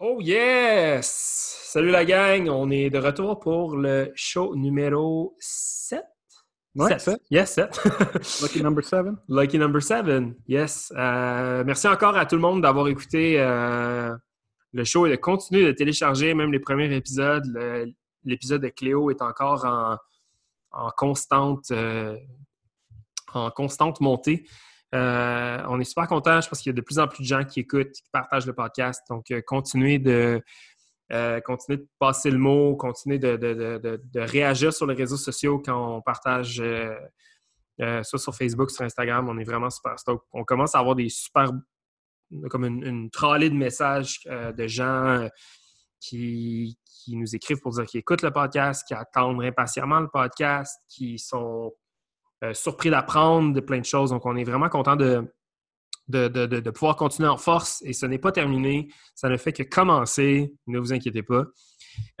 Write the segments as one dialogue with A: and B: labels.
A: Oh yes! Salut la gang, on est de retour pour le show numéro 7.
B: Ouais,
A: 7. Yes, 7.
B: Lucky number 7.
A: Lucky number 7, yes. Euh, merci encore à tout le monde d'avoir écouté euh, le show et de continuer de télécharger même les premiers épisodes. L'épisode de Cléo est encore en, en constante, euh, en constante montée. Euh, on est super content. Je qu'il y a de plus en plus de gens qui écoutent, qui partagent le podcast. Donc, euh, continuez de, euh, de passer le mot, continuez de, réagir sur les réseaux sociaux quand on partage soit sur Facebook, sur Instagram. On est vraiment super. On commence à avoir des super, comme une, une de messages de gens qui, qui nous écrivent pour dire qu'ils écoutent le podcast, qui attendent impatiemment le podcast, qui sont surpris d'apprendre de plein de choses. Donc, on est vraiment content de, de, de- pouvoir continuer en force et ce n'est pas terminé. Ça ne fait que commencer. Ne vous inquiétez pas.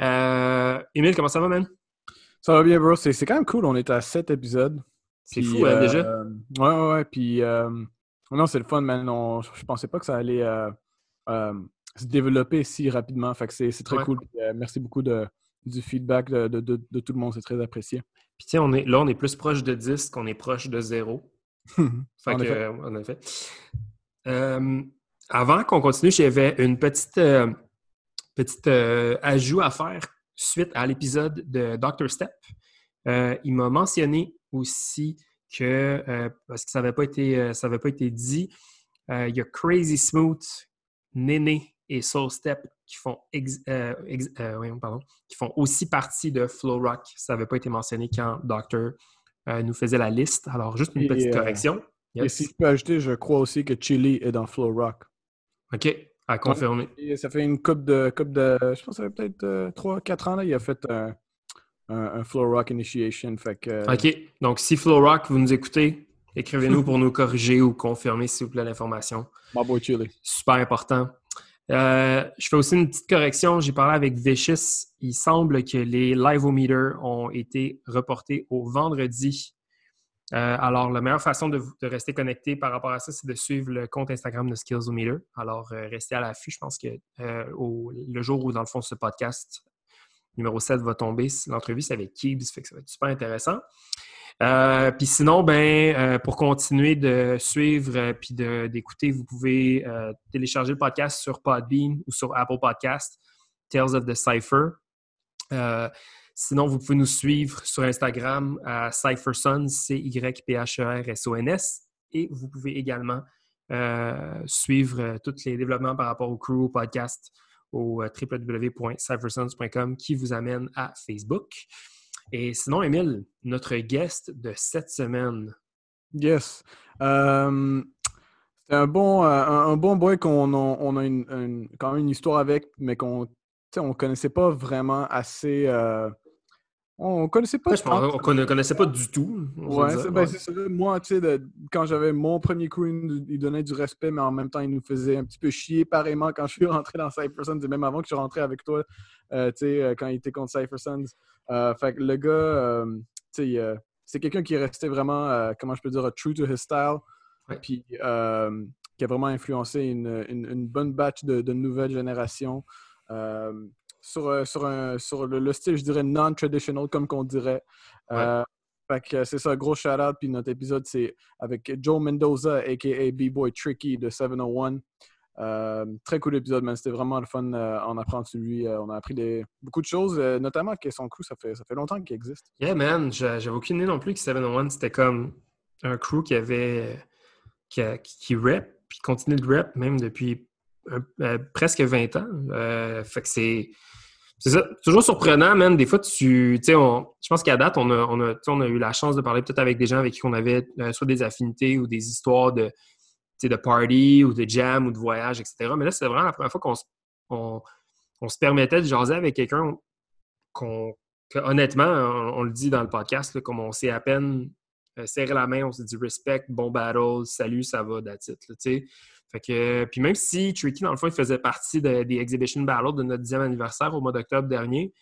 A: Euh, Émile, comment ça va, man?
B: Ça va bien, bro. C'est c'est quand même cool. On est à 7 épisodes.
A: C'est fou, hein,
B: euh,
A: déjà?
B: Ouais, ouais, ouais. Puis, euh, non, c'est le fun, man. On- je pensais pas que ça allait euh, euh, se développer si rapidement. Fait que c'est c'est très
A: Ouais.
B: cool. Puis, euh, merci beaucoup de, du feedback de, de- de- de tout le monde. C'est très apprécié.
A: Puis, tu sais, on est, là, on est plus proche de 10 qu'on est proche de 0. Fait
B: En
A: que,
B: effet.
A: euh, en effet. Euh, avant qu'on continue, j'avais une petite, euh, petite euh, ajout à faire suite à l'épisode de Dr. Step. Il m'a mentionné aussi que, parce que ça n'avait pas, été, ça avait pas été dit, il y a Crazy Smooth, Néné et Soul Step qui font, ex- euh, ex- euh, pardon, qui font aussi partie de Flow Rock. Ça n'avait pas été mentionné quand Dr. euh, nous faisait la liste. Alors, juste une
B: Et,
A: petite correction.
B: Et si je peux ajouter, je crois aussi que Chili est dans Flow Rock.
A: OK, à confirmer.
B: Et ça fait une coupe de, coupe de. Je pense que ça fait peut-être 3-4 ans, là, il a fait un, un, un Flow Rock Initiation. Fait que.
A: OK, donc si Flow Rock, vous nous écoutez, écrivez-nous pour nous corriger ou confirmer, s'il vous plaît, l'information.
B: My boy Chili.
A: Super important. Euh, je fais aussi une petite correction. J'ai parlé avec Vicious. Il semble que les live-o-meter ont été reportés au vendredi. Euh, alors, la meilleure façon de, rester connecté par rapport à ça, c'est de suivre le compte Instagram de Skillsometer. Alors, euh, restez à l'affût. Je pense que au- le jour où, dans le fond, ce podcast numéro 7 va tomber, l'entrevue, c'est avec Keebs, fait que ça va être super intéressant. Euh, puis sinon, ben, euh, pour continuer de suivre euh, puis d'écouter, vous pouvez euh, télécharger le podcast sur Podbean ou sur Apple Podcast, Tales of the Cypher. Euh, sinon, vous pouvez nous suivre sur Instagram à CypherSons, C-Y-P-H-E-R-S-O-N-S. Et vous pouvez également suivre tous les développements par rapport au crew podcast au www.cyphersons.com qui vous amène à Facebook. Et sinon, Émile, notre guest de cette semaine.
B: Yes. Euh, c'est un bon, euh, un, bon boy qu'on a, quand même une histoire avec, mais qu'on ne connaissait pas vraiment assez. euh, on connaissait pas.
A: Je pense qu'on ne connaissait pas du tout. on va
B: Ouais, c'est ben, ça. Moi, tu sais, quand j'avais mon premier crew, il donnait du respect, mais en même temps, il nous faisait un petit peu chier pareillement quand je suis rentré dans Cyphersons, et même avant que je suis rentré avec toi, euh, tu sais, euh, quand il était contre Cyphersons. Euh, fait que le gars, euh, tu sais, c'est quelqu'un qui est resté vraiment, comment je peux dire, true to his style, puis qui a vraiment influencé une, une- une bonne batch de, de nouvelles générations. Sur, euh, sur, un, sur le, le style, je dirais, non-traditional, comme qu'on dirait. Euh, fait que c'est ça, gros shout-out. Puis notre épisode, c'est avec Joe Mendoza, a.k.a. B-Boy Tricky de 701. Euh, très cool épisode, man. C'était vraiment le fun euh, en apprendre sur lui. Euh, on a appris des, beaucoup de choses, notamment que son crew, ça fait, ça fait longtemps qu'il existe.
A: Yeah, man, j'a- j'avais aucune idée non plus que 701, c'était comme un crew qui avait. qui, a- qui, qui rap, puis continue de rap même depuis un- presque 20 ans. Fait que c'est. C'est ça, toujours surprenant, man. Des fois, tu. Sais, je pense qu'à date, on a, on, a, on a eu la chance de parler peut-être avec des gens avec qui on avait euh, soit des affinités ou des histoires de, de party ou de jam ou de voyage, etc. Mais là, c'est vraiment la première fois qu'on se- on, on se permettait de jaser avec quelqu'un qu'on honnêtement, on, le dit dans le podcast, comme on s'est à peine euh, serré la main, on s'est dit respect, bon battle, salut, ça va, that's. Fait que, puis même si Tricky, dans le fond, il faisait partie de- des Exhibition Battles de notre dixième anniversaire au mois d'octobre dernier,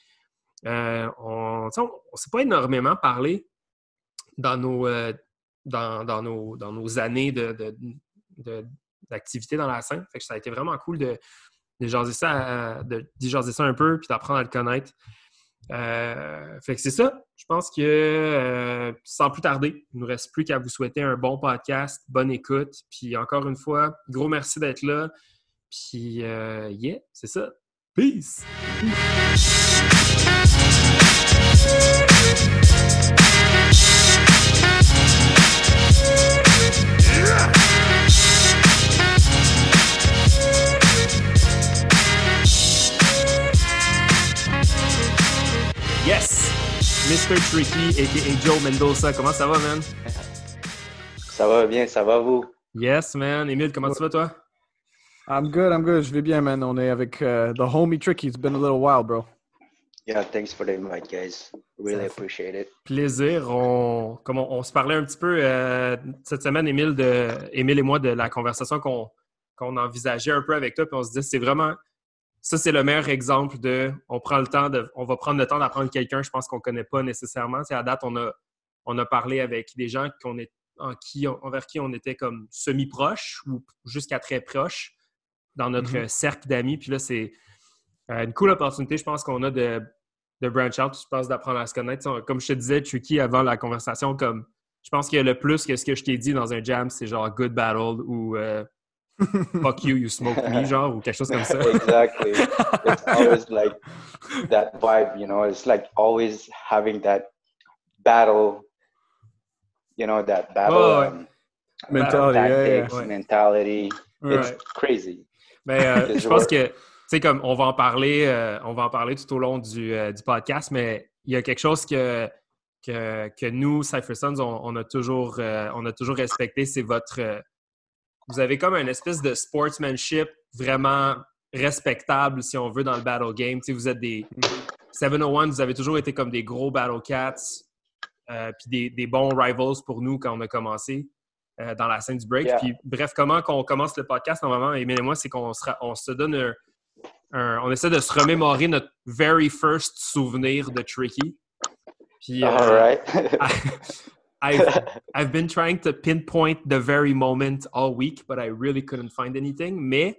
A: euh, on on s'est pas énormément parlé dans nos, euh, dans, nos, dans nos années de, de- d'activité dans la scène. Fait que ça a été vraiment cool de, jaser ça, de, ça un peu, puis d'apprendre à le connaître. Euh, fait que c'est ça. Je pense que euh, sans plus tarder, il ne nous reste plus qu'à vous souhaiter un bon podcast, bonne écoute. Puis encore une fois, gros merci d'être là. Puis euh, yeah, c'est ça. Peace. Mr. Tricky, a.k.a. Joe Mendoza. Comment ça va, man?
C: Ça va bien, ça va vous?
A: Yes, man. Emile, comment tu vas, toi?
B: I'm good, I'm good. Je vais bien, man. On est avec uh, the homie Tricky. It's been a little while, bro.
C: Yeah, thanks for the invite, guys. Really appreciate it.
A: Plaisir. On, comme on, se parlait un petit peu euh, cette semaine, Émile, de, Émile et moi, de la conversation qu'on qu'on envisageait un peu avec toi, puis on se disait c'est vraiment ça, c'est le meilleur exemple de on prend le temps de on va prendre le temps d'apprendre quelqu'un, je pense qu'on ne connaît pas nécessairement. C'est à date, on a, on a parlé avec des gens qu'on est, en qui, envers qui on était comme semi-proches ou jusqu'à très proches dans notre mm-hmm. cercle d'amis. Puis là, c'est euh, une cool opportunité, je pense, qu'on a de, de branch out, je pense, d'apprendre à se connaître. Comme je te disais, Tricky, avant la conversation, comme je pense a le plus que ce que je t'ai dit dans un jam, c'est genre good battle ou euh, fuck you, you smoke me, genre, ou quelque chose comme ça.
C: exactly. It's always like that vibe, you know, it's like always having that battle, you know, that battle oh, um,
B: mentality, tactics,
C: yeah, yeah. mentality. It's crazy.
A: Mais euh, je pense que, tu sais, comme on va en parler, euh, on va en parler tout au long du, euh, du podcast, mais il y a quelque chose que, que, que nous, Cypher Sons, on, on, a toujours, on a toujours respecté, c'est votre vous avez comme une espèce de sportsmanship vraiment respectable, si on veut, dans le battle game. vous êtes des 701, vous avez toujours été comme des gros battle cats, euh, puis des, bons rivals pour nous quand on a commencé euh, dans la scène du break. Puis, bref, comment qu'on commence le podcast normalement, Emile et moi, c'est qu'on on se donne un, on essaie de se remémorer notre very first souvenir de Tricky.
C: Puis, euh, All right.
A: I've, I've been trying to pinpoint the very moment all week, but I really couldn't find anything. Mais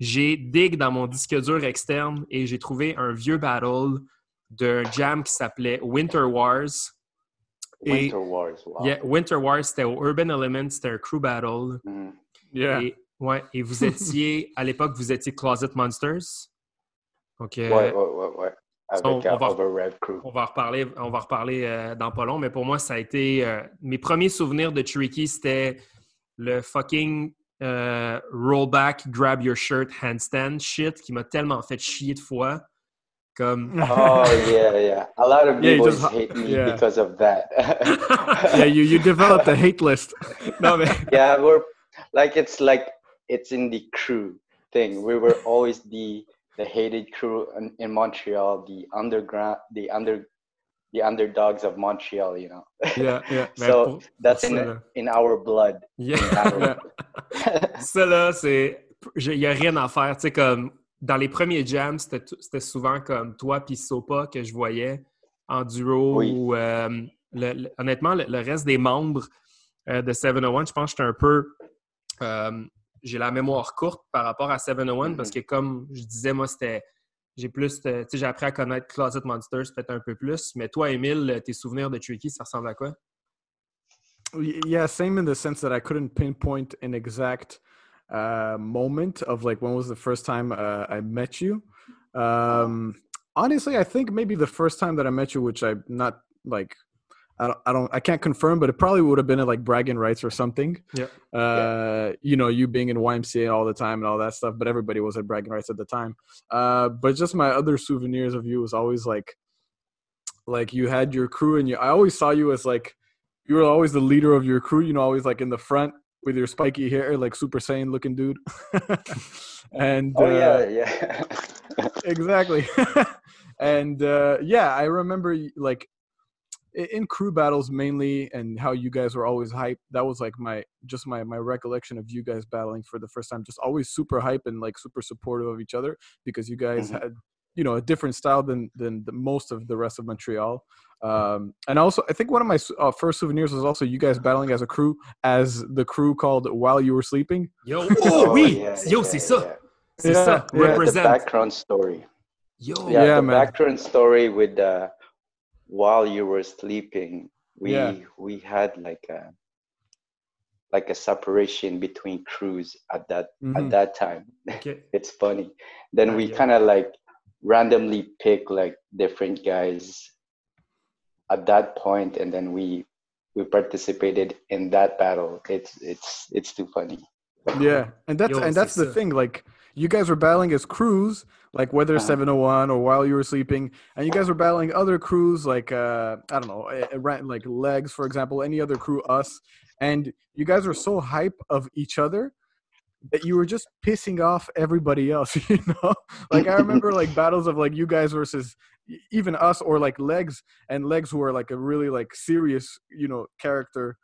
A: j'ai dig dans mon disque dur externe et j'ai trouvé un vieux battle d'un jam qui s'appelait Winter Wars.
C: Winter Wars, wow.
A: Yeah, Winter Wars, c'était au Urban Elements, c'était un crew battle.
C: Mm.
B: Yeah.
A: Et, ouais, et vous étiez, à l'époque, vous étiez Closet Monsters.
C: Donc, euh, ouais, ouais, ouais, ouais on, va,
A: on, va, reparler, on va reparler euh, dans pas long, mais pour moi, ça a été. Euh, mes premiers souvenirs de Tricky, c'était le fucking euh, rollback, grab your shirt, handstand shit qui m'a tellement fait chier de fois. Comme...
C: oh yeah, yeah. A lot of people yeah, just, hate me yeah. because of that.
B: yeah, you you developed a hate list.
A: no, man.
C: Yeah, we're like it's like it's in the crew thing. We were always the the hated crew in, in Montreal, the underground, the under, the underdogs of Montreal, you know.
A: Yeah, yeah.
C: so that's in, in our blood.
A: Yeah. ça là, c'est, il y a rien à faire. Tu sais comme dans les premiers jams, c'était souvent comme toi puis Sopa que je voyais en duo. Oui. Ou, euh, le, honnêtement, le, reste des membres euh, de 701, je pense que j'étais un peu euh, j'ai la mémoire courte par rapport à 701 parce mm-hmm. que, comme je disais, moi, c'était. J'ai plus. Tu sais, j'ai appris à connaître Closet Monsters peut-être un peu plus. Mais toi, Emile, tes souvenirs de Tricky, ça ressemble à quoi?
B: Yeah, same in the sense that I couldn't pinpoint an exact uh, moment of like when was the first time uh, I met you. Um, honestly, I think maybe the first time that I met you, which I'm not like I don't, I don't, I can't confirm, but it probably would have been at like bragging rights or something.
A: Yeah.
B: Uh, yeah. You know, you being in YMCA all the time and all that stuff, but everybody was at bragging rights at the time. Uh, but just my other souvenirs of you was always like, like you had your crew and you. I always saw you as like, you were always the leader of your crew. You know, always like in the front with your spiky hair, like Super Saiyan looking dude. and
C: oh uh, yeah,
B: yeah, exactly. and uh, yeah, I remember like in crew battles mainly and how you guys were always hype that was like my just my my recollection of you guys battling for the first time just always super hype and like super supportive of each other because you guys mm-hmm. had you know a different style than than the, most of the rest of montreal um, and also i think one of my uh, first souvenirs was also you guys battling as a crew as the crew called while you were sleeping
A: yo oh, oui yeah, yo yeah, c'est ça C'est
B: Yeah,
A: ça.
B: yeah.
C: the background story.
A: Yo.
C: Yeah,
B: Yeah,
C: the
B: man.
C: background story with uh, while you were sleeping, we
B: Yeah.
C: we had like a like a separation between crews at that
B: Mhm.
C: at that time.
A: OK.
C: It's funny. Then we
A: Okay.
C: kind of like randomly pick like different guys at that point, and then we we participated in that battle. It's it's it's too funny.
B: Yeah, and that's
A: Yo,
B: and that's the
A: ça.
B: thing. Like you guys were battling as crews, like whether
C: Uh-huh.
B: 701 or while you were sleeping, and you guys were battling other crews, like uh, I don't know, eh, like legs, for example, any other crew, us, and you guys were so hype of each other that you were just pissing off everybody else. You know, like I remember like battles of like you guys versus even us or like legs and legs who are like a really like serious, you know, character.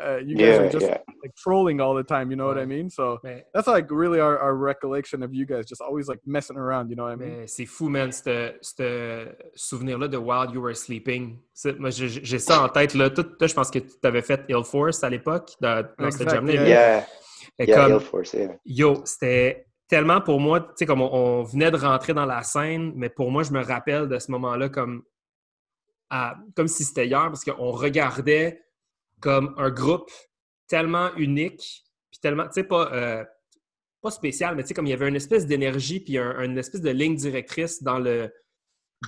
B: Uh, you guys
C: yeah,
B: are just
C: yeah.
B: like trolling all the time. You know what I mean? So
A: Mais,
B: that's like really our, our recollection of you guys just always like messing around. You know what I mean?
A: c'est fou, man, ce ce souvenir-là de While You Were Sleeping. Moi, j'ai ça en tête. Là. Tout, toi, je pense que tu avais fait Ill Force à l'époque, dans, dans cette jam-là.
B: yeah.
C: Yeah,
A: Et
C: yeah,
A: comme,
C: Air Force, yeah.
A: Yo, c'était tellement pour moi, tu sais, comme on, on venait de rentrer dans la scène, mais pour moi, je me rappelle de ce moment-là comme, à- comme si c'était hier, parce qu'on regardait comme un groupe tellement unique, puis tellement, tu sais, pas, euh, pas spécial, mais tu sais, comme il y avait une espèce d'énergie, puis un- une espèce de ligne directrice dans le,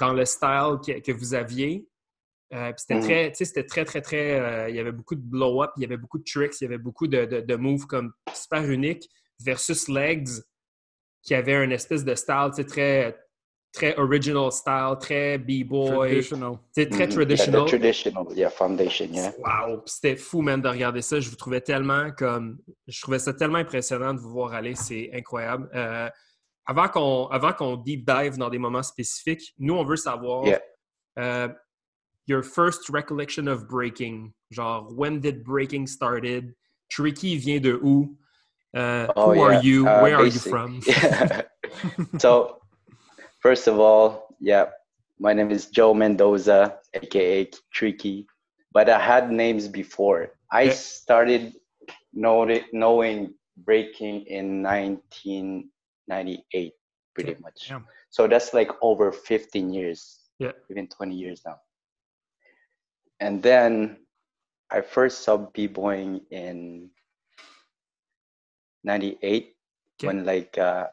A: dans le style que, que vous aviez. Euh, puis c'était
C: Mhm.
A: très, tu sais, c'était très, très, très. euh, il y avait beaucoup de blow-up, il y avait beaucoup de tricks, il y avait beaucoup de, de, de moves comme super uniques versus Legs qui avait une espèce de style, tu sais, très, très original style, très b-boy,
B: Traditional.
A: sais, très
C: Mhm. Yeah,
A: traditional.
C: the traditional, yeah, foundation, yeah.
A: Wow! C'était fou, man, de regarder ça. Je vous trouvais tellement comme. Je trouvais ça tellement impressionnant de vous voir aller. C'est incroyable. Euh, avant qu'on avant qu'on deep dive dans des moments spécifiques, nous, on veut savoir
C: Yeah.
A: euh, your first recollection of breaking. Genre, when did breaking started? Tricky vient de où? Uh,
C: Oh,
A: who are
C: yeah.
A: you?
C: Uh,
A: Where are you from?
C: Yeah. so, first of all, yeah, my name is Joe Mendoza, aka Tricky, but I had names before. I started know- knowing breaking in 1998, pretty much.
A: Yeah.
C: So that's like over 15 years,
A: Yeah.
C: even 20 years now. And then I first saw b-boying in 98
A: Okay.
C: when like uh,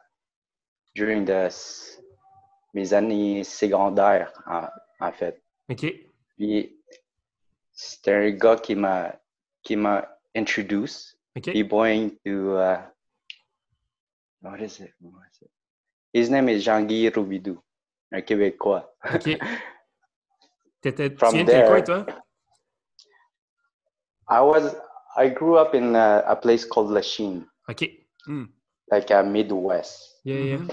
C: during the mes années secondaires en, en fait.
A: OK.
C: Puis c'était un gars qui m'a qui m'a introduced
A: OK.
C: b-boying to uh, what is it? What is it? His name is Jean-Guy Roubidou, un Québécois.
A: OK. T'étais- Tu viens de
C: there-
A: toi?
C: I was I grew up in a, a place called Lachine,
A: OK.
C: like uh, Midwest.
A: Yeah, yeah.
B: Mhm.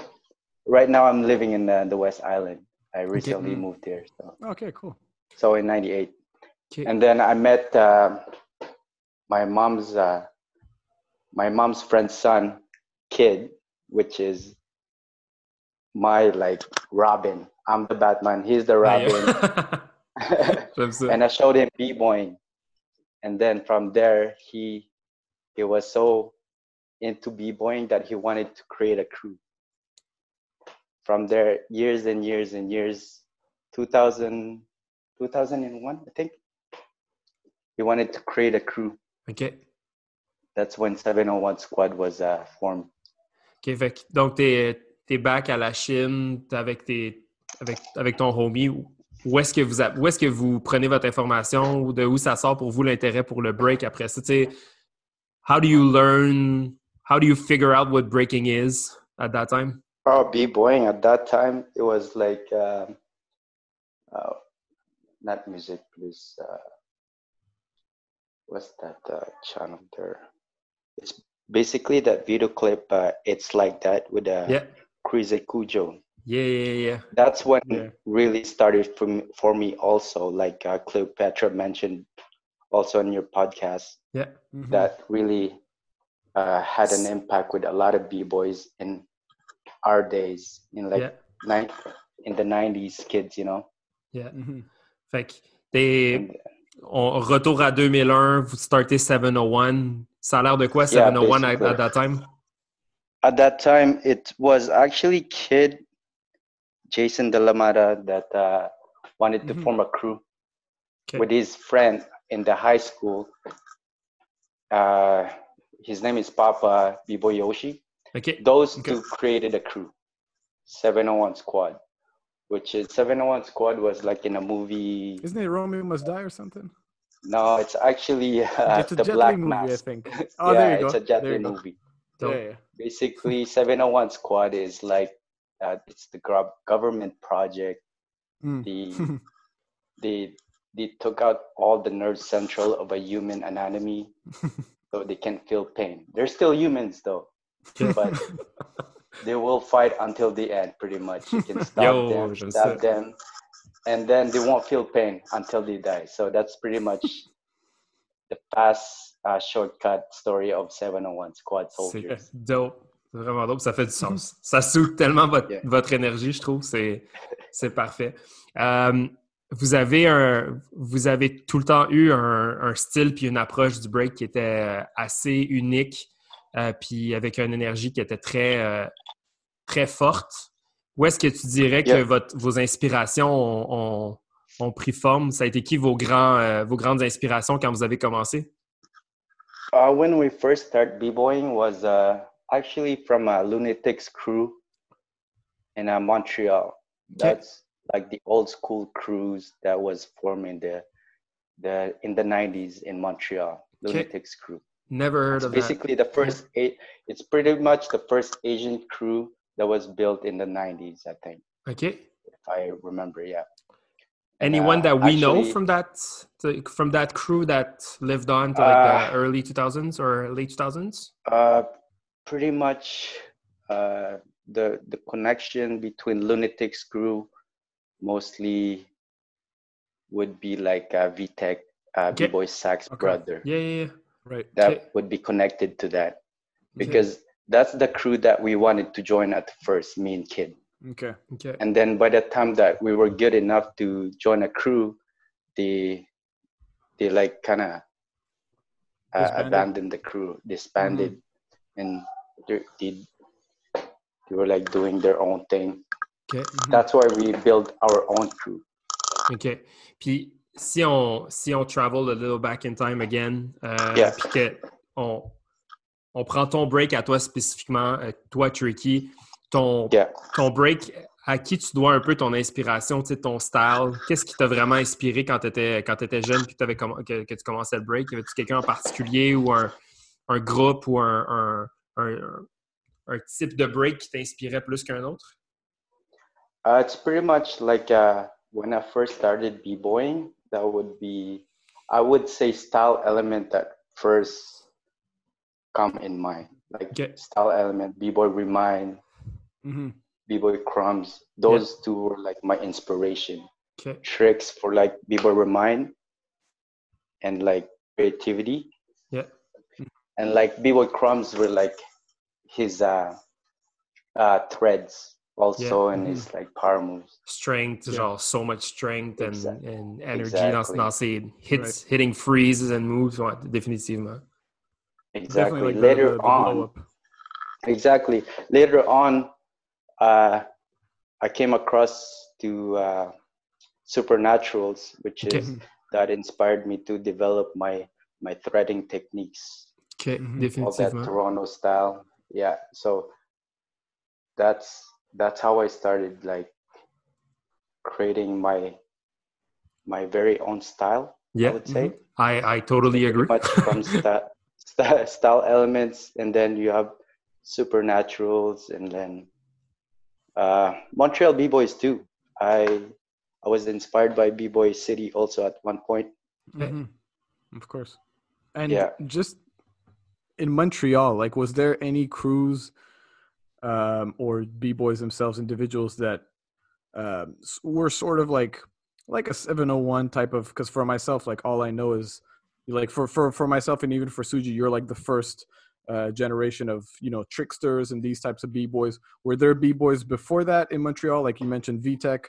C: Right now I'm living in the, the West Island. I recently
A: Mm.
C: moved here, so
B: Okay, cool.
C: so in '98.
A: Okay.
C: and then I met uh, my mom's uh, my mom's friend's son, kid, which is my like Robin. I'm the Batman. He's the Robin, and I showed him b-boying, and then from there he he was so into b-boying that he wanted to create a crew. From there, years and years and years, 2000, 2001, I think. He wanted to create a crew.
A: OK.
C: That's when 701 Squad was uh, formed.
A: OK, fait donc t'es es back à la Chine avec, tes, avec, avec ton homie. Où est-ce que vous où est-ce que vous prenez votre information ou de où ça sort pour vous l'intérêt pour le break après ça? Tu sais, how do you learn, how do you figure out what breaking is at that time?
C: Oh, b-boying at that time, it was like, um, uh, not music, please. Uh, what's that uh, channel there? It's basically that video clip. Uh, it's like that with uh,
A: Yeah.
C: Chris Cujo.
A: Yeah, yeah, yeah.
C: That's when
B: Yeah.
C: really started for me, for me also. Like uh, Cleopatra mentioned also on your podcast.
A: Yeah.
B: Mhm.
C: that really uh, had an impact with a lot of b-boys in our days in like
A: Yeah.
C: nine, in the 90s kids you know
A: yeah.
B: Mhm.
A: Fait que on retour à 2001, vous startez 701. Ça a l'air de quoi
C: Yeah,
A: 701 at, at that time?
C: At that time, it was actually Kid Jason Delamata that uh, wanted to
B: Mhm.
C: form a crew
A: Okay.
C: with his friend in the high school. Uh, his name is Papa B-Boy Yoshi.
A: OK.
C: Those
A: Okay.
C: two created a crew, 701 Squad, which is 701 Squad was like in a movie.
B: Isn't it Romeo Must Die or something?
C: No, it's actually uh,
B: it's a
C: the
B: Jet Li
C: Black
B: movie, I
C: Mask.
B: think. Oh,
C: yeah,
B: there you go.
C: it's a Jet
B: There
C: Li
B: you go.
C: movie.
A: Dope.
B: Yeah, yeah.
C: Basically, 701 Squad is like uh, it's the government project.
B: Mm.
C: The they they took out all the nerve central of a human anatomy, so they can feel pain. They're still humans though,
A: Okay.
C: But they will fight until the end. Pretty much, you can stab
A: Yo,
C: them, stab them, and then they won't feel pain until they die. So that's pretty much the fast uh, shortcut story of 701 Squad
A: C'est
C: soldiers.
A: dope. C'est vraiment dope. Ça fait du sens. Ça soude tellement votre,
C: Yeah.
A: votre énergie, je trouve. C'est, c'est parfait. Euh, vous, avez un, vous avez tout le temps eu un, un style puis une approche du break qui était assez unique, euh, puis avec une énergie qui était très, euh, très forte. Où est-ce que tu dirais que
C: Yeah.
A: votre, vos inspirations ont, ont- ont pris forme? Ça a été qui vos, grands, euh, vos grandes inspirations quand vous avez commencé?
C: Uh, when we first started b-boying was uh, actually from a lunatics crew in uh, Montreal. That's like the old school crews that was formed in the the in the 90s in Montreal.
A: Okay.
C: Lunatics crew.
A: Never heard
C: It's
A: of that.
C: basically the first eight. It's pretty much the first Asian crew that was built in the 90s. I think,
A: OK.
C: if I remember. Yeah.
A: Anyone
C: uh,
A: that we know from that from that crew that lived on to like the
C: Uh,
A: early 2000s or late 2000s?
C: Uh, pretty much uh, the the connection between Lunatics crew mostly would be like uh, VTech, uh,
A: Okay.
C: B-Boy Sax
B: Okay.
C: brother.
A: Yeah, yeah, yeah.
B: Right.
C: That
A: Okay.
C: would be connected to that
A: Okay.
C: because that's the crew that we wanted to join at first, me and Kid.
B: Okay.
A: Okay.
C: And then by the time that we were good enough to join a crew, they they like kind of uh, abandoned the crew, disbanded, and they, they they were like doing their own thing.
A: Okay.
C: That's why we built our own crew.
A: OK. Puis si on si on travel a little back in time again, euh,
C: Yeah.
A: puis que on, on prend ton break à toi spécifiquement, euh, toi Tricky, ton
C: Yeah.
A: ton break, à qui tu dois un peu ton inspiration, ton style? Qu'est-ce qui t'a vraiment inspiré quand tu étais, quand étais jeune et que, que, que tu commençais le break? Y avait-tu quelqu'un en particulier ou un, un groupe ou un, un, un- un type de break qui t'inspirait plus qu'un autre?
C: Uh, it's pretty much like uh, when I first started b-boying. That would be, I would say, style element that first come in mind. Like
A: Okay.
C: style element, b-boy remind,
B: hmm
C: b-boy crumbs. Those two were like my inspiration.
A: OK.
C: Tricks for like b-boy remind and like creativity.
A: Yeah.
C: And like b-boy crumbs were like his uh, uh, threads also and it's like power moves.
A: Strength,
B: Yeah.
A: genre so much strength and,
C: Exact-
A: and energy dans,
C: exactly.
A: dans ses hits, hitting freezes and moves. Ouais, définitivement.
C: Exactly.
B: Definitely like
C: Later
B: the, the, the
C: on,
B: up.
C: exactly later on uh i came across to uh supernaturals which
A: Okay.
C: is that inspired me to develop my my threading techniques
A: OK,
B: Mhm.
C: all that toronto style yeah so that's that's how i started like creating my my very own style i
A: Yeah,
C: would say
A: I, I totally agree.
C: much from sta- sta- style elements, and then you have supernaturals, and then uh, Montreal b boys too. I I was inspired by b boy city also at one point.
B: Mhm. Of course. And
C: Yeah.
B: just in Montreal, like, was there any crews um, or b boys themselves, individuals that um, were sort of like like a 701 type of? Because for myself, like, all I know is like for for for myself and even for Suji, you're like the first. Uh, generation of you know tricksters and these types of b boys. Were there b boys before that in Montreal? Like you mentioned, VTech.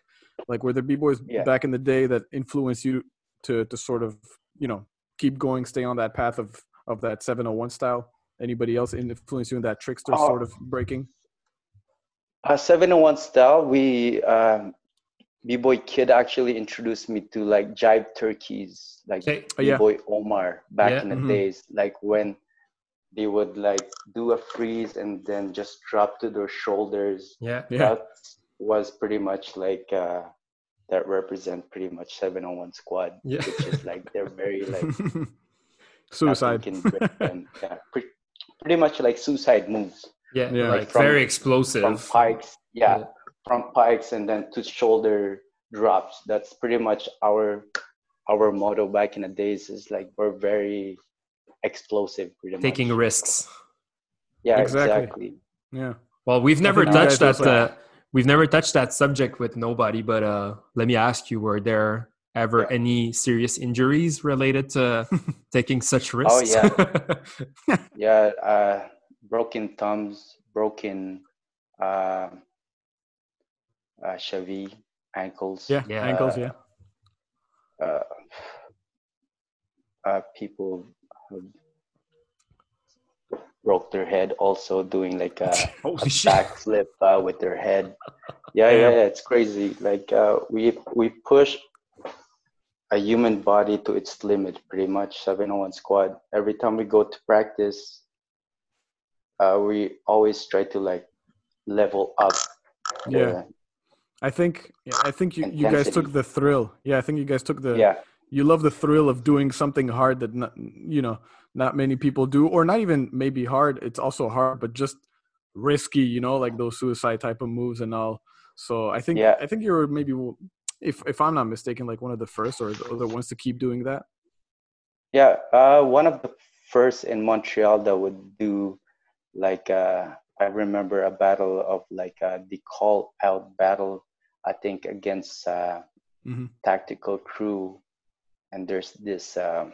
B: Like were there b boys
C: Yeah.
B: back in the day that influenced you to to sort of you know keep going, stay on that path of of that 701 style? anybody else influence you in that trickster
C: Oh.
B: sort of breaking?
C: Uh, 701 style, we, um, B-Boy Kid actually introduced me to like jive turkeys, like
A: Okay.
B: Oh, yeah.
C: B-Boy Omar back
A: Yeah.
C: in the
B: Mhm.
C: days, like when they would like do a freeze and then just drop to their shoulders.
A: Yeah.
B: Yeah.
C: That was pretty much like, uh, that represent pretty much 701 squad,
A: Yeah.
C: which is like, they're very like,
B: Suicide.
C: can yeah, pretty, pretty much like suicide moves.
A: Yeah.
B: Yeah.
A: Like
C: From-
A: very explosive.
C: from pikes yeah,
A: Yeah.
C: from pikes and then to shoulder drops that's pretty much our our motto back in the days is like we're very explosive pretty
A: Taking
C: much
A: risks.
C: yeah
B: Exactly.
C: exactly,
B: Yeah.
A: Well, we've never touched that. Uh, we've never touched that subject with nobody. But uh, let me ask you: Were there ever
C: Yeah.
A: any serious injuries related to taking such risks?
C: Oh, yeah. yeah uh broken thumbs broken uh, uh chevy ankles
B: Yeah.
A: Yeah.
B: Ankles. Yeah.
C: uh, uh, people have broke their head also doing like a,
A: Holy
C: a backflip uh, with their head. Yeah, yeah, yeah, it's crazy. Like uh, we we push a human body to its limit, pretty much. 701 squad. Every time we go to practice, uh, we always try to like level up. the-
B: Yeah. I think. Yeah, I think you, you guys took the thrill. Yeah. I think you guys took the.
C: yeah.
B: You love the thrill of doing something hard that not, you know not many people do, or not even maybe hard. It's also hard, but just risky. You know, like those suicide type of moves and all. So I think
C: Yeah.
B: I think you're maybe if if I'm not mistaken, like one of the first or the other ones to keep doing that.
C: Yeah, uh, one of the first in Montreal that would do like uh, I remember a battle of like uh, the call out battle. I think against uh,
B: Mhm.
C: tactical crew, and there's this um,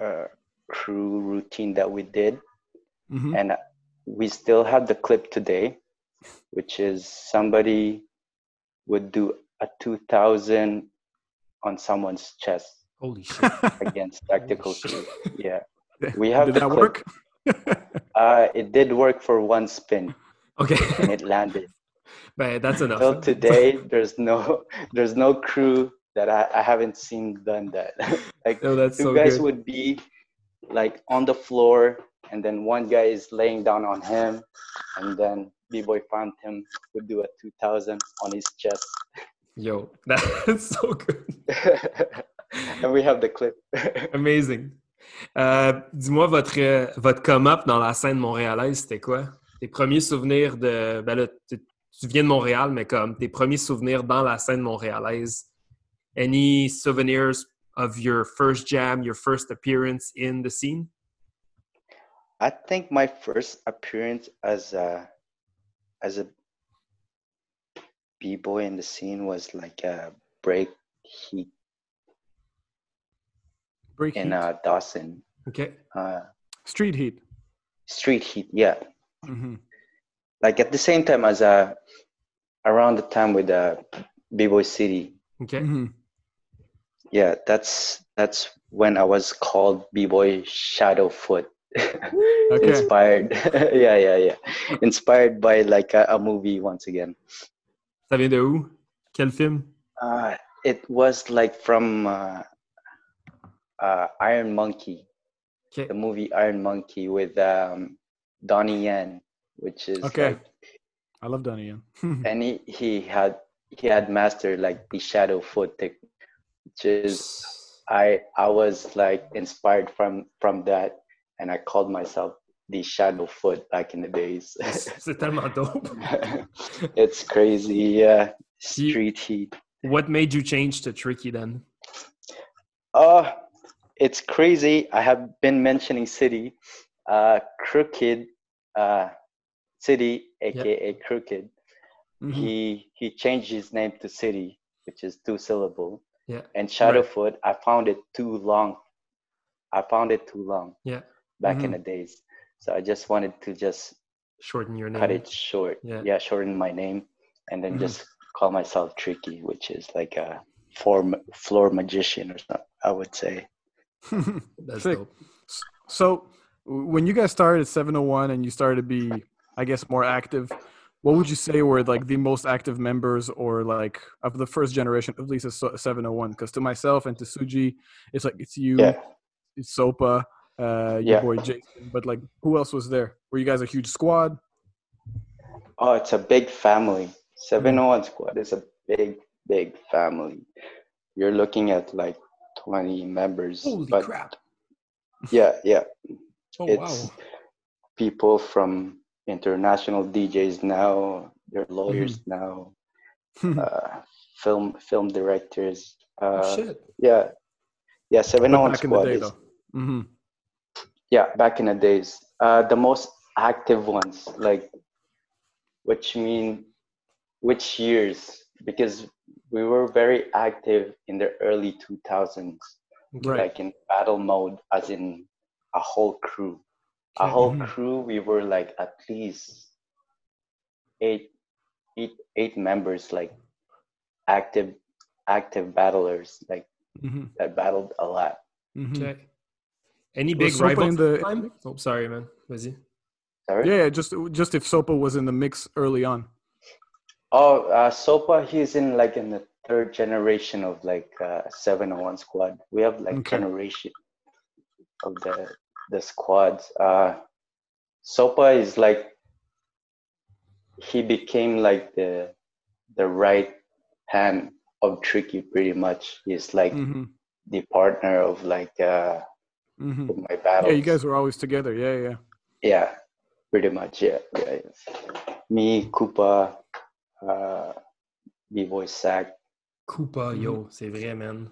C: uh, crew routine that we did,
B: Mhm.
C: and we still have the clip today, which is somebody would do a 2000 on someone's chest
A: Holy shit!
C: against tactical crew. Yeah. We have
B: Did
C: the
B: that
C: clip.
B: work?
C: Uh, it did work for one spin
A: Okay,
C: and it landed.
A: man, that's enough.
C: Till today, there's no there's no crew that I, I haven't seen done that. like
A: No, that's
C: two
A: so
C: guys
A: good.
C: would be like on the floor and then one guy is laying down on him and then B-Boy found him would do a 2000 on his chest.
A: Yo, that's so good.
C: and we have the clip.
A: Amazing. Euh, Dis-moi, votre, euh, votre come-up dans la scène montréalaise, c'était quoi? Tes premiers souvenirs de. Ben tu, viens de Montréal, mais comme tes premiers souvenirs dans la scène montréalaise? Any souvenirs of your first jam, your first appearance in the scene?
C: I think my first appearance as a as a b-boy in the scene was like a break heat
B: Break
C: in
B: heat.
C: uh, Dawson.
A: OK.
C: Uh,
B: Street heat.
C: street heat, yeah.
B: hmm
C: Like at the same time as uh around the time with uh, B-Boy City.
A: OK.
B: hmm
C: Yeah, that's that's when I was called B-Boy Shadowfoot.
B: Okay.
C: Inspired. yeah, yeah, yeah. Inspired by like a, a movie once again.
A: Ça vient de où? Quel film?
C: Uh, it was like from uh, uh, Iron Monkey,
A: OK.
C: the movie Iron Monkey with um, Donnie Yen, which is
B: Okay.
C: like,
B: I love Donnie Yen.
C: and he, he had he had mastered like the shadow foot technique, which is I I was like inspired from from that, and I called myself the shadow foot back in the days.
A: C'est tellement dope.
C: it's crazy, yeah. Street heat.
A: What made you change to Tricky then?
C: Uh, it's crazy. I have been mentioning City, uh, Crooked, uh, City, aka Crooked.
B: Mhm.
C: He he changed his name to City, which is two syllable.
A: Yeah.
C: And Shadowfoot, I found it too long. I found it too long
A: Yeah.
C: back in
B: Mhm.
C: the days, so I just wanted to just
A: Shorten your name.
C: cut it short.
A: Yeah.
C: Yeah, shorten my name, and then
B: Mhm.
C: just call myself Tricky, which is like a floor floor magician or something. I would say.
A: That's
B: Sick.
A: dope.
B: so when you guys started at 701 and you started to be, I guess, more active, what would you say were like the most active members or like of the first generation, at least 701? Because to myself and to Suji, it's like it's you,
C: Yeah.
B: it's Sopa, uh, your
C: Yeah.
B: boy Jason. But like, who else was there? Were you guys a huge squad?
C: Oh, it's a big family. 701 squad is a big, big family. You're looking at like 20 members.
A: Holy
C: but
A: crap.
C: Yeah, yeah.
A: Oh,
C: it's
A: wow.
C: people from international DJs now, they're lawyers
A: Mm-hmm.
C: now, uh, film film directors. Uh,
A: oh, shit.
C: yeah, yeah.
B: But
C: 701
B: back the
C: squad
B: day,
C: is
B: though. hmm
C: yeah back in the days. Uh, the most active ones, like, which mean which years? Because we were very active in the early 2000s,
B: Right.
C: like in battle mode, as in a whole crew. A
A: Okay.
C: whole
B: Mhm.
C: crew, we were like at least eight, eight, eight members, like active, active battlers, like
B: hmm
C: that battled a lot.
B: hmm
A: Okay. Any big
B: Sopa
A: rivals
B: in the-
A: the time? Oh, sorry, man. Was he?
C: Sorry.
B: Yeah, yeah, just just if Sopa was in the mix early on.
C: Oh, uh, Sopa, he's in like in the third generation of like uh, 701 squad. We have like
B: Okay.
C: generation of the the squads. Uh, Sopa is like he became like the the right hand of Tricky pretty much. He's like
B: hmm
C: the partner of like uh
B: hmm
C: of my battles.
B: Yeah, you guys were always together. Yeah, yeah.
C: Yeah, pretty much. Yeah, yeah. Me, Koopa, uh, B-Boy Sack.
A: Koopa,
B: Mhm.
A: yo, c'est vrai, man.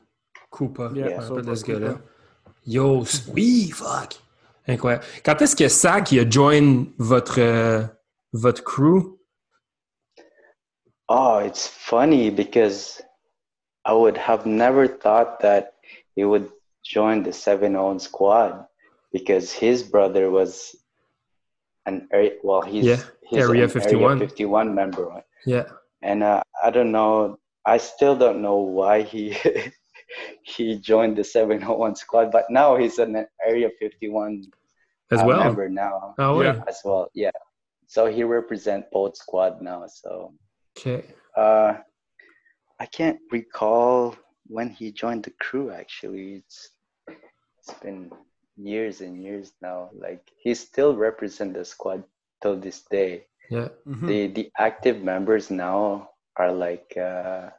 A: Koopa,
B: Yeah,
A: je me rappelle
B: Sopa,
A: de ce gars-là. Yo, s- oui, fuck! Incroyable. Quand est-ce que Sack il a join votre, euh, votre crew?
C: Oh, it's funny because I would have never thought that he would join the seven own squad because his brother was an area well he's,
A: Yeah,
C: he's
A: Area
C: an
A: 51.
C: 51 member right?
A: Yeah.
C: and uh, I don't know I still don't know why he he joined the 701 squad but now he's an area 51
A: As
C: uh,
A: well?
C: member now
A: ouais?
B: Yeah.
C: as well yeah so he represent both squad now so
A: OK.
C: uh, I can't recall when he joined the crew. Actually, it's it's been years and years now. Like he still represent the squad till this day.
A: Yeah.
B: Mhm.
C: The the active members now are like uh,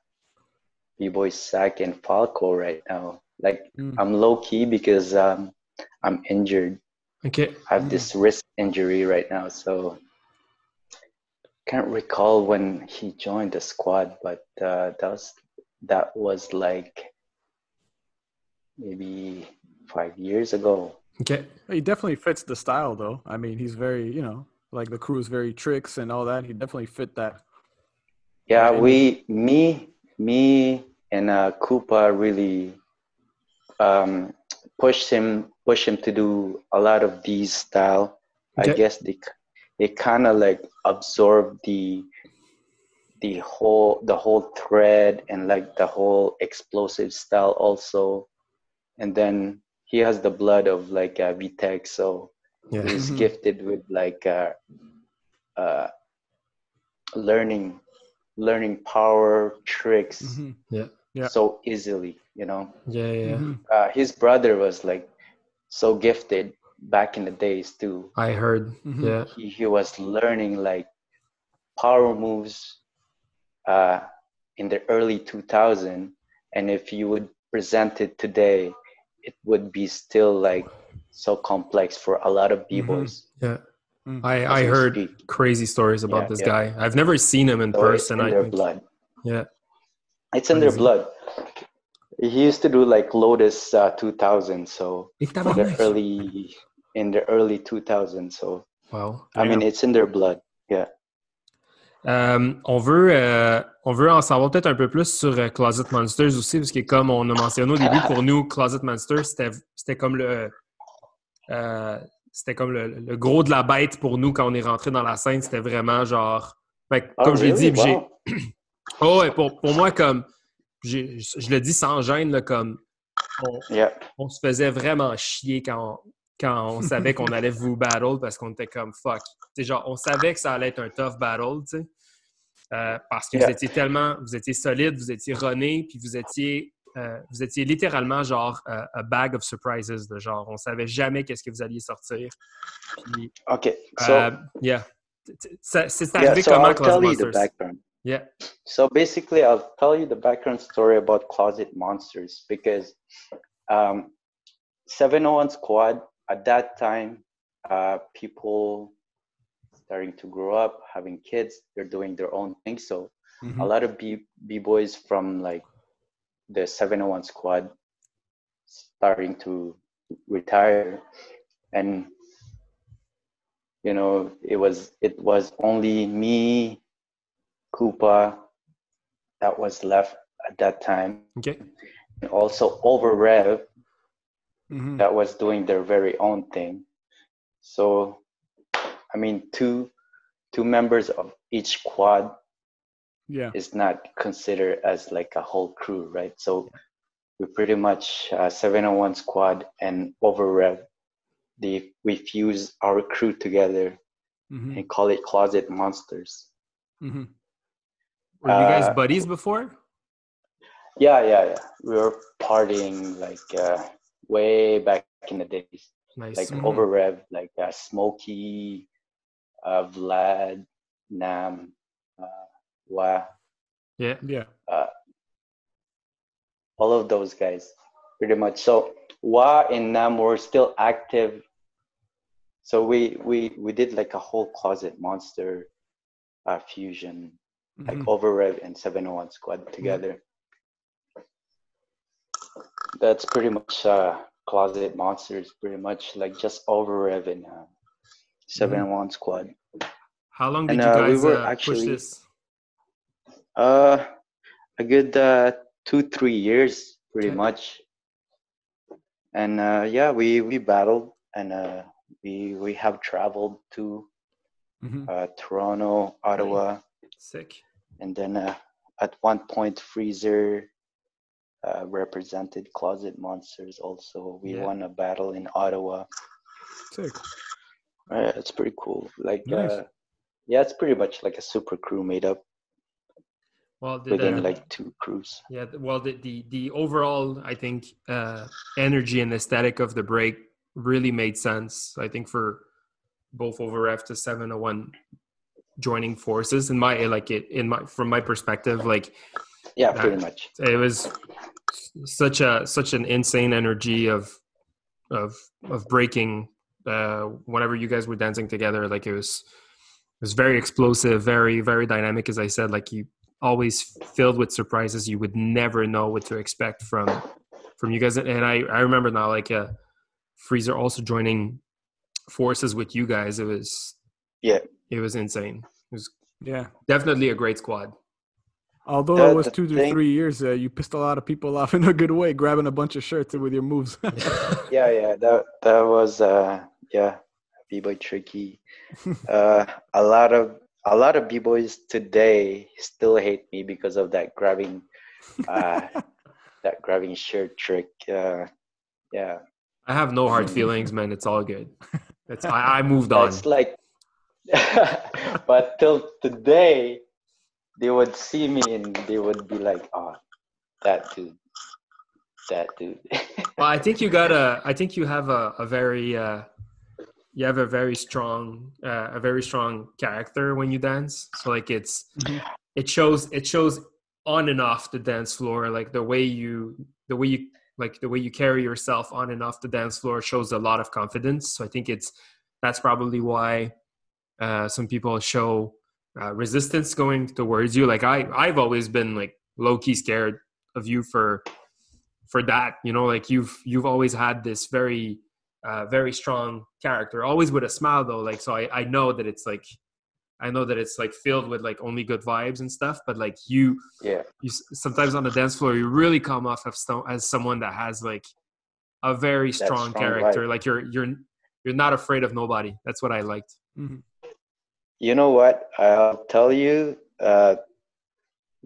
C: B-boy Sack and Falco right now. Like
B: Mm.
C: I'm low key because um, I'm injured.
A: OK.
C: I have this wrist injury right now, so can't recall when he joined the squad, but uh, that was that was like maybe five years ago.
A: OK.
B: He definitely fits the style, though. I mean, he's very, you know, like the crew is very tricks and all that. He definitely fit that.
C: Yeah, we, me, me, and uh, Koopa really um, pushed him, pushed him to do a lot of these style. I guess they, they kind of like absorb the, the whole, the whole thread and like the whole explosive style also. And then he has the blood of like uh, VTech, so
A: Yeah.
C: he's
B: Mhm.
C: gifted with like uh, uh, learning learning power tricks
B: Mhm. Yeah.
C: so easily you know
A: Yeah, yeah.
B: Mhm.
C: uh, his brother was like so gifted back in the days too
A: I heard.
B: Mhm.
A: Yeah.
C: he, he was learning like power moves uh, in the early 2000 and if you would present it today it would be still like so complex for a lot of b-boys
A: Yeah.
B: Mm.
A: I, I heard
C: speak.
A: crazy stories about
C: Yeah,
A: this
C: yeah.
A: guy. I've never seen him in
C: So it's
A: person.
C: in
A: I
C: their
A: think.
C: blood
A: Yeah.
C: It's in their blood. He used to do like Lotus uh, 2000, so in the early in the early 2000s. So
A: Wow.
C: I mean, it's in their blood. Yeah.
A: Euh, on, veut, euh, on veut en savoir peut-être un peu plus sur euh, Closet Monsters aussi, parce que comme on a mentionné au début, pour nous, Closet Monsters, c'était, comme le. c'était comme le, le gros de la bête pour nous quand on est rentré dans la scène. C'était vraiment genre. Fait que,
C: Oh,
A: comme je l'ai
C: really?
A: dit, j'ai. Oh, ouais, pour, pour moi, comme. je le dis sans gêne, là, comme. On,
C: Yeah.
A: on se faisait vraiment chier quand on, quand on savait qu'on allait vous battle parce qu'on était comme fuck. sais genre, on savait que ça allait être un tough battle, tu sais. Euh, parce que vous étiez tellement, vous étiez solide, vous étiez runné, puis vous étiez, euh, vous étiez littéralement genre euh, a bag of surprises, de genre, on savait jamais qu'est-ce que vous alliez sortir.
C: Puis, ok,
A: so, yeah. C'est arrivé yeah, so comment, Closet Monsters? Yeah.
C: So basically, I'll tell you the background story about Closet Monsters because um, 701 Squad at that time, uh, people starting to grow up, having kids, they're doing their own thing. So mm-hmm. a lot of b b boys from like the 701 squad starting to retire, and you know it was it was only me, Koopa, that was left at that time.
A: Okay.
C: And also over Rev, mm-hmm. that was doing their very own thing. So I mean, two two members of each quad
B: yeah.
C: is not considered as like a whole crew, right? So we pretty much uh, 701 squad and over rev. The, we fuse our crew together mm-hmm. and call it Closet Monsters.
A: Mm-hmm. Were you guys uh, buddies before?
C: Yeah, yeah, yeah. We were partying like uh, way back in the days. Nice. Like mm-hmm. over rev, like uh, Smokey, uh, Vlad, Nam, uh, Wa.
A: Yeah,
B: yeah.
C: Uh, all of those guys, pretty much. So Wa and Nam were still active. So we we we did like a whole closet monster uh, fusion, mm-hmm. like Overrev and 701 Squad together. Mm-hmm. That's pretty much uh, closet monsters, pretty much like just Overrev and uh, seven mm-hmm. one squad.
A: How long did and, you uh, guys we were uh, actually, push this?
C: Uh, a good uh, two three years, pretty okay. much. And uh, yeah, we we battled and uh, we we have traveled to mm-hmm. uh, Toronto, Ottawa.
A: Sick.
C: And then uh, at one point, Freezer uh, represented Closet Monsters. Also, we yeah. won a battle in Ottawa.
B: Sick.
C: Yeah, it's pretty cool. Like, nice. uh, yeah, it's pretty much like a super crew made up.
A: Well,
C: within uh, like two crews.
A: Yeah, well, the the, the overall, I think, uh, energy and aesthetic of the break really made sense. I think for both over to seven to one joining forces in my like it in my from my perspective like
C: yeah pretty much
A: it was such a such an insane energy of of of breaking uh, whenever you guys were dancing together, like it was it was very explosive, very very dynamic. As I said, like you always filled with surprises. You would never know what to expect from from you guys. And I I remember now, like uh, Freezer also joining forces with you guys. It was
C: yeah,
A: it was insane. It was
B: yeah,
A: definitely a great squad.
B: Although uh, it was two to thing, three years, uh, you pissed a lot of people off in a good way, grabbing a bunch of shirts with your moves.
C: yeah, yeah, that that was uh, yeah, b-boy tricky. uh, a lot of a lot of b-boys today still hate me because of that grabbing, uh, that grabbing shirt trick. Uh, yeah.
A: I have no hard feelings, man. It's all good. It's I, I moved on.
C: It's like, but till today, they would see me and they would be like, "Oh, that dude, that dude."
A: well, I think you got a. I think you have a, a very uh, you have a very strong uh, a very strong character when you dance. So like it's mm-hmm. it shows it shows on and off the dance floor. Like the way you the way you like the way you carry yourself on and off the dance floor shows a lot of confidence. So i think it's that's probably why uh, some people show uh, resistance going towards you. Like i i've always been like low key scared of you for for that you know? Like you've you've always had this very uh, very strong character, always with a smile though. Like, so I, I know that it's like, I know that it's like filled with like only good vibes and stuff. But like you,
C: yeah,
A: you sometimes on the dance floor you really come off as, as someone that has like a very strong, strong character. Vibe. Like you're you're you're not afraid of nobody. That's what I liked. Mm-hmm.
C: You know what? I'll tell you. Uh,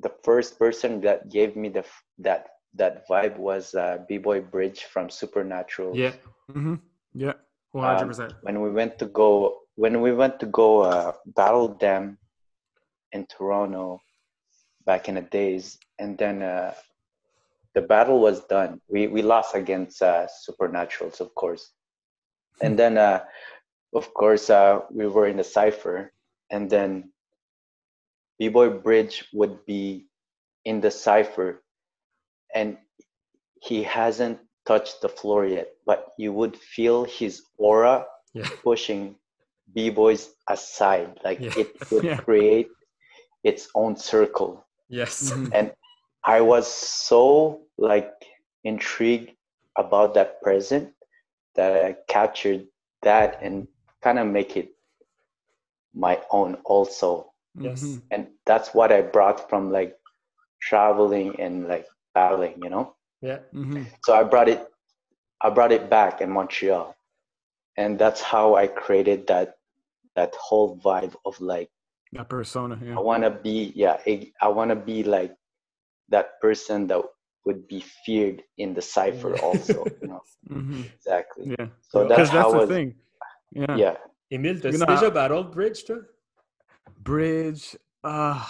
C: the first person that gave me the that that vibe was uh, B-boy Bridge from Supernatural.
A: Yeah.
B: Mm-hmm. Yeah.
A: 100%.
C: when we went to go when we went to go uh, battle them in Toronto back in the days, and then uh, the battle was done. We we lost against uh, Supernaturals, of course, and then uh, of course uh, we were in the cipher, and then B-boy Bridge would be in the cipher, and he hasn't touched the floor yet, but you would feel his aura
A: Yeah.
C: pushing b-boys aside like
A: Yeah.
C: it would
B: Yeah.
C: create its own circle
A: Yes.
B: Mhm.
C: and i was so like intrigued about that present that i captured that and kind of make it my own also
A: Yes.
B: Mhm.
C: and that's what i brought from like traveling and like battling you know
A: Yeah.
B: Mhm.
C: so i brought it i brought it back in montreal and that's how i created that that whole vibe of like
B: That persona, yeah.
C: i want to be yeah i, I want to be like that person that would be feared in the cipher also you know
B: Mhm.
C: exactly
B: Yeah.
C: so
B: Because
C: that's
B: that's
C: how
B: the
C: was,
B: thing. Yeah.
C: yeah
A: Émile, t'as-tu
B: You know,
A: déjà battled Bridge, toi?
B: Bridge. Uh,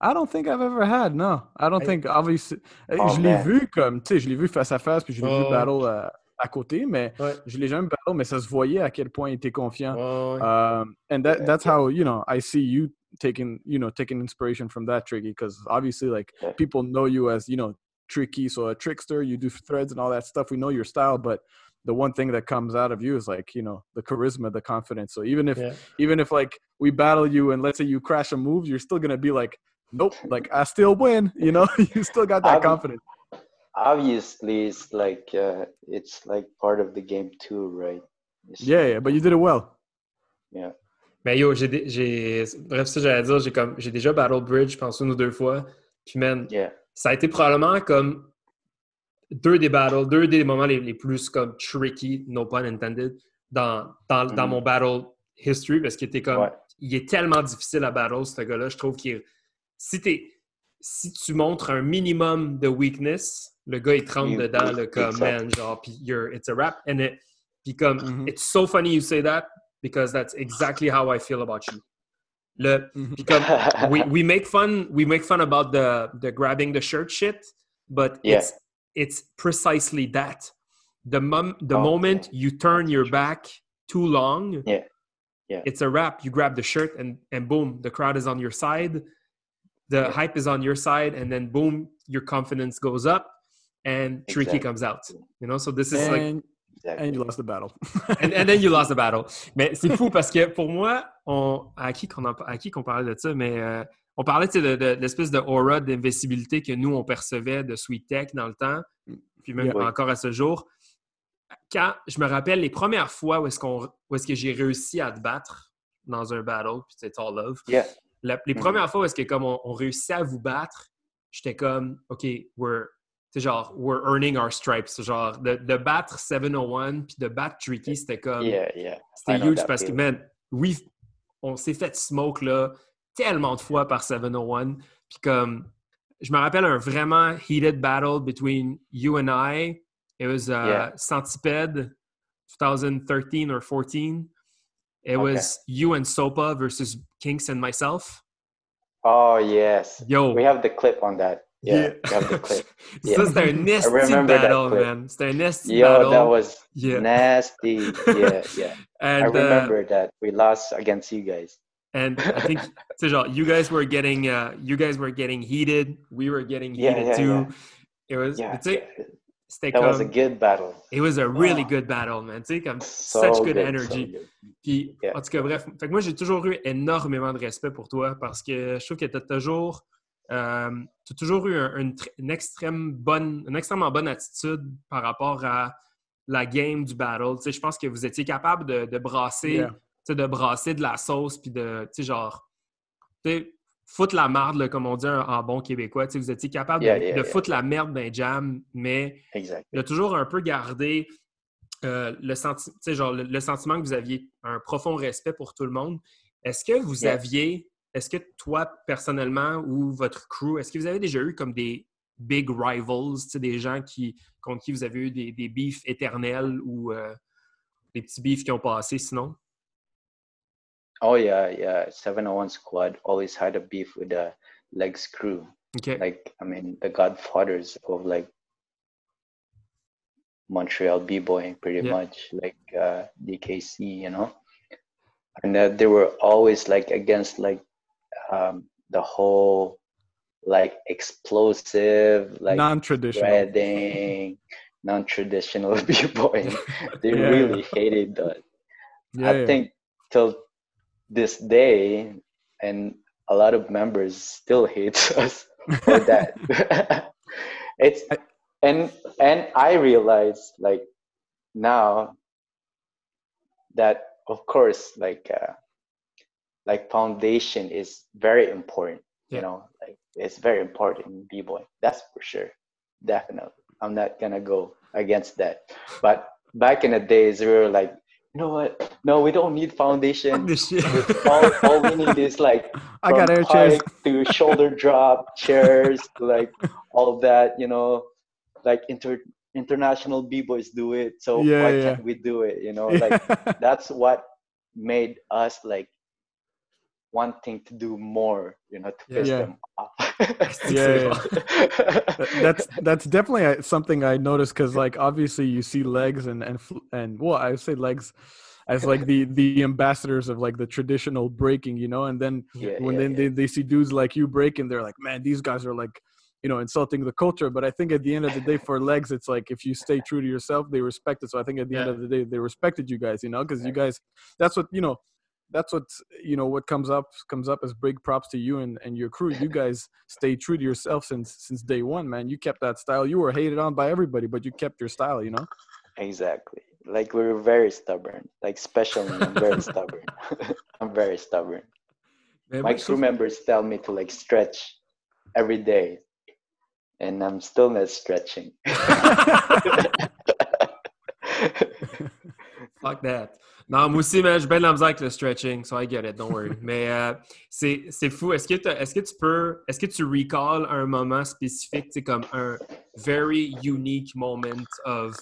B: I don't think I've ever had. No, I don't
A: I-
B: think. Obviously, eh,
C: Oh,
B: je l'ai vu comme, tu sais, je l'ai vu face à face, puis je l'ai
A: Oh,
B: vu battle euh, à côté, mais
A: Ouais.
B: je l'ai jamais battle, mais ça se voyait à quel point il était confiant.
A: Ouais.
B: Um, and that that's how you know I see you taking you know taking inspiration from that tricky because obviously like
C: Yeah.
B: people know you as you know tricky so a trickster you do threads and all that stuff we know your style but the one thing that comes out of you is like you know the charisma the confidence so even if
A: Yeah.
B: even if like we battle you and let's say you crash a move you're still gonna be like nope like I still win you know? You still got that confidence
C: obviously it's like uh, it's like part of the game too right? It's-
B: yeah yeah but you did it well
C: yeah
A: Mais yo, j'ai, j'ai, bref, ça j'allais dire, j'ai comme, j'ai déjà battle Bridge, je pense une ou deux fois. Puis man,
C: yeah
A: ça a été probablement comme deux des battles, deux des moments les, les plus comme tricky, no pun intended, dans, dans, dans
C: Mhm.
A: mon battle history parce qu'il était comme,
C: Ouais.
A: il est tellement difficile à battle ce gars-là. Je trouve qu'il, si t'es, si tu montres un minimum de weakness, le gars il trempe
C: Oui,
A: dedans, là, comme man, genre, puis you're, it's a rap, and it, puis comme,
B: Mhm.
A: it's so funny you say that because that's exactly how I feel about you. Le,
B: Mhm.
A: puis comme, we, we make fun we make fun about the the grabbing the shirt shit but
C: Yeah.
A: it's it's precisely that the mom the
C: Oh,
A: moment you turn your back too long
C: Yeah. Yeah.
A: it's a wrap you grab the shirt and and boom the crowd is on your side the
C: Yeah.
A: hype is on your side and then boom your confidence goes up and tricky comes out you know? So this is like
B: and,
C: exactly.
B: and you lost the battle
A: and, and then you lost the battle. Mais c'est fou parce que pour moi, on, à qui qu'on à qui qu'on parlait de ça, mais euh, on parlait de, de, de l'espèce de aura d'invisibilité que nous on percevait de Sweet Tech dans le temps, puis même
B: Yeah.
A: encore à ce jour. Quand je me rappelle les premières fois où est-ce qu'on où est-ce que j'ai réussi à te battre dans un battle, puis c'est all love.
C: Yeah.
A: La- les
C: Mhm.
A: premières fois où est-ce que comme on, on réussit à vous battre, j'étais comme OK, we're c'est genre we're earning our stripes, C'est genre de, de battre 701 puis de battre Tricky, c'était comme
C: yeah yeah I
A: c'était huge parce que, man, oui, on s'est fait smoke là tellement de fois par 701. Puis comme, je me rappelle un vraiment heated battle between you and I. It was uh,
C: Yeah.
A: Centipede 2013 or 14. It
C: Okay.
A: was you and Sopa versus Kinks and myself.
C: oh yes
A: Yo.
C: we have the clip on that yeah, we have the clip Yeah.
A: c'était un nasty battle, man. C'était un nasty
C: yo
A: battle.
C: that was
A: yeah.
C: nasty yeah yeah
A: And,
C: I
A: uh,
C: remember that we lost against you guys
A: And I think genre, you guys were getting uh, you guys were getting heated. We were getting heated
C: yeah,
A: too.
C: yeah.
A: It was
C: yeah
A: tu sais, c'était
C: that was a
A: comme
C: good battle
A: it was a really
C: Oh.
A: good battle, man. Tu sais, comme
C: so
A: such good
C: good, so
A: energy.
C: good.
A: Puis
C: Yeah.
A: en tout cas bref, fait que moi j'ai toujours eu énormément de respect pour toi parce que je trouve que tu as toujours euh, t'as toujours eu un- une, tr- une extrême bonne une extrêmement bonne attitude par rapport à la game du battle. Tu sais, je pense que vous étiez capable de, de brasser
B: Yeah.
A: tu sais, de brasser de la sauce puis de tu sais genre tu sais, foutre la marde là, comme on dit en, bon québécois. Vous étiez capable
C: Yeah,
A: de,
C: yeah,
A: de
C: yeah.
A: foutre la merde d'un jam, mais
C: exactly
A: il a toujours un peu gardé euh, le, senti- tu sais, genre, le, le sentiment que vous aviez un profond respect pour tout le monde. Est-ce que vous aviez, est-ce que toi personnellement ou votre crew, est-ce que vous avez déjà eu comme des big rivals, des gens qui, contre qui vous avez eu des, des beefs éternels ou euh, les petits beefs qui ont passé sinon?
C: Oh yeah, yeah. 701 squad always had a beef with the legs crew.
A: OK.
C: Like I mean the godfathers of like Montreal b-boying pretty
A: Yeah.
C: much like uh DKC, you know. And that they were always like against like um the whole like explosive like
B: Non-traditional.
C: shredding non-traditional b-boying. They
B: Yeah.
C: really hated that.
B: Yeah,
C: I think till this day, and a lot of members still hate us for that. it's and and I realize like now that of course like uh, like foundation is very important.
A: Yeah.
C: You know, like it's very important in b-boy. That's for sure. Definitely. I'm not gonna go against that. But back in the days, we were like, you know what? No, we don't need foundation. all, all we need is like
B: I got air chairs.
C: to shoulder drop chairs, like all that. You know, like inter international b boys do it. So
B: Yeah,
C: why
B: yeah.
C: can't we do it? You know, like that's what made us like wanting to do more. You know, to
A: Yeah.
C: piss
B: Yeah.
C: them off.
B: Yeah, yeah. That's that's definitely uh, something I noticed because like obviously you see legs and and fl- and well I say legs as like the the ambassadors of like the traditional breaking you know and then
C: yeah,
B: when
C: yeah,
B: then
C: yeah.
B: They, they see dudes like you breaking they're like man these guys are like you know insulting the culture but I think at the end of the day for legs it's like if you stay true to yourself they respect it so I think at the end of the day they respected you guys you know because you guys that's what you know that's what you know what comes up comes up as big props to you and, and your crew you guys stay true to yourself since since day one man you kept that style you were hated on by everybody but you kept your style you know
C: Exactly. Like we were very stubborn. Like especially I'm very stubborn. I'm very stubborn. My crew members tell me to like stretch every day, and I'm still not stretching.
A: Fuck that. Non, moi aussi, man, j'ai bien de la misère avec le stretching, so I get it, don't worry. Mais euh, c'est c'est fou. Est-ce que, est-ce que tu peux, est-ce que tu recalls un moment spécifique, c'est comme un very unique moment of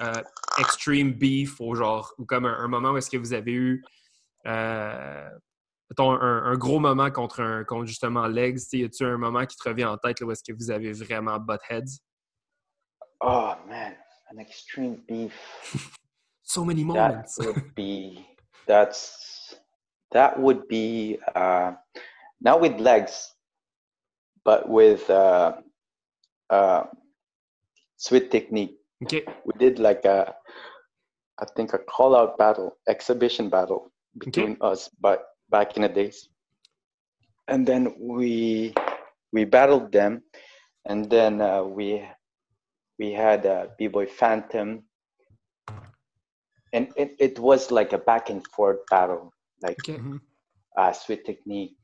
A: euh, extreme beef, ou genre, ou comme un, un moment où est-ce que vous avez eu, euh, mettons, un, un gros moment contre, un, contre justement Legs, y a-tu un moment qui te revient en tête là, où est-ce que vous avez vraiment butt heads?
C: oh man, an extreme beef.
A: So many moments.
C: That would be that's that would be uh, not with legs, but with uh, uh, sweet technique.
A: OK.
C: we did like a i think a call out battle exhibition battle between us but back in the days and then we we battled them and then uh, we we had uh, b-boy phantom and it, it was like a back and forth battle like
A: OK.
C: uh, sweet technique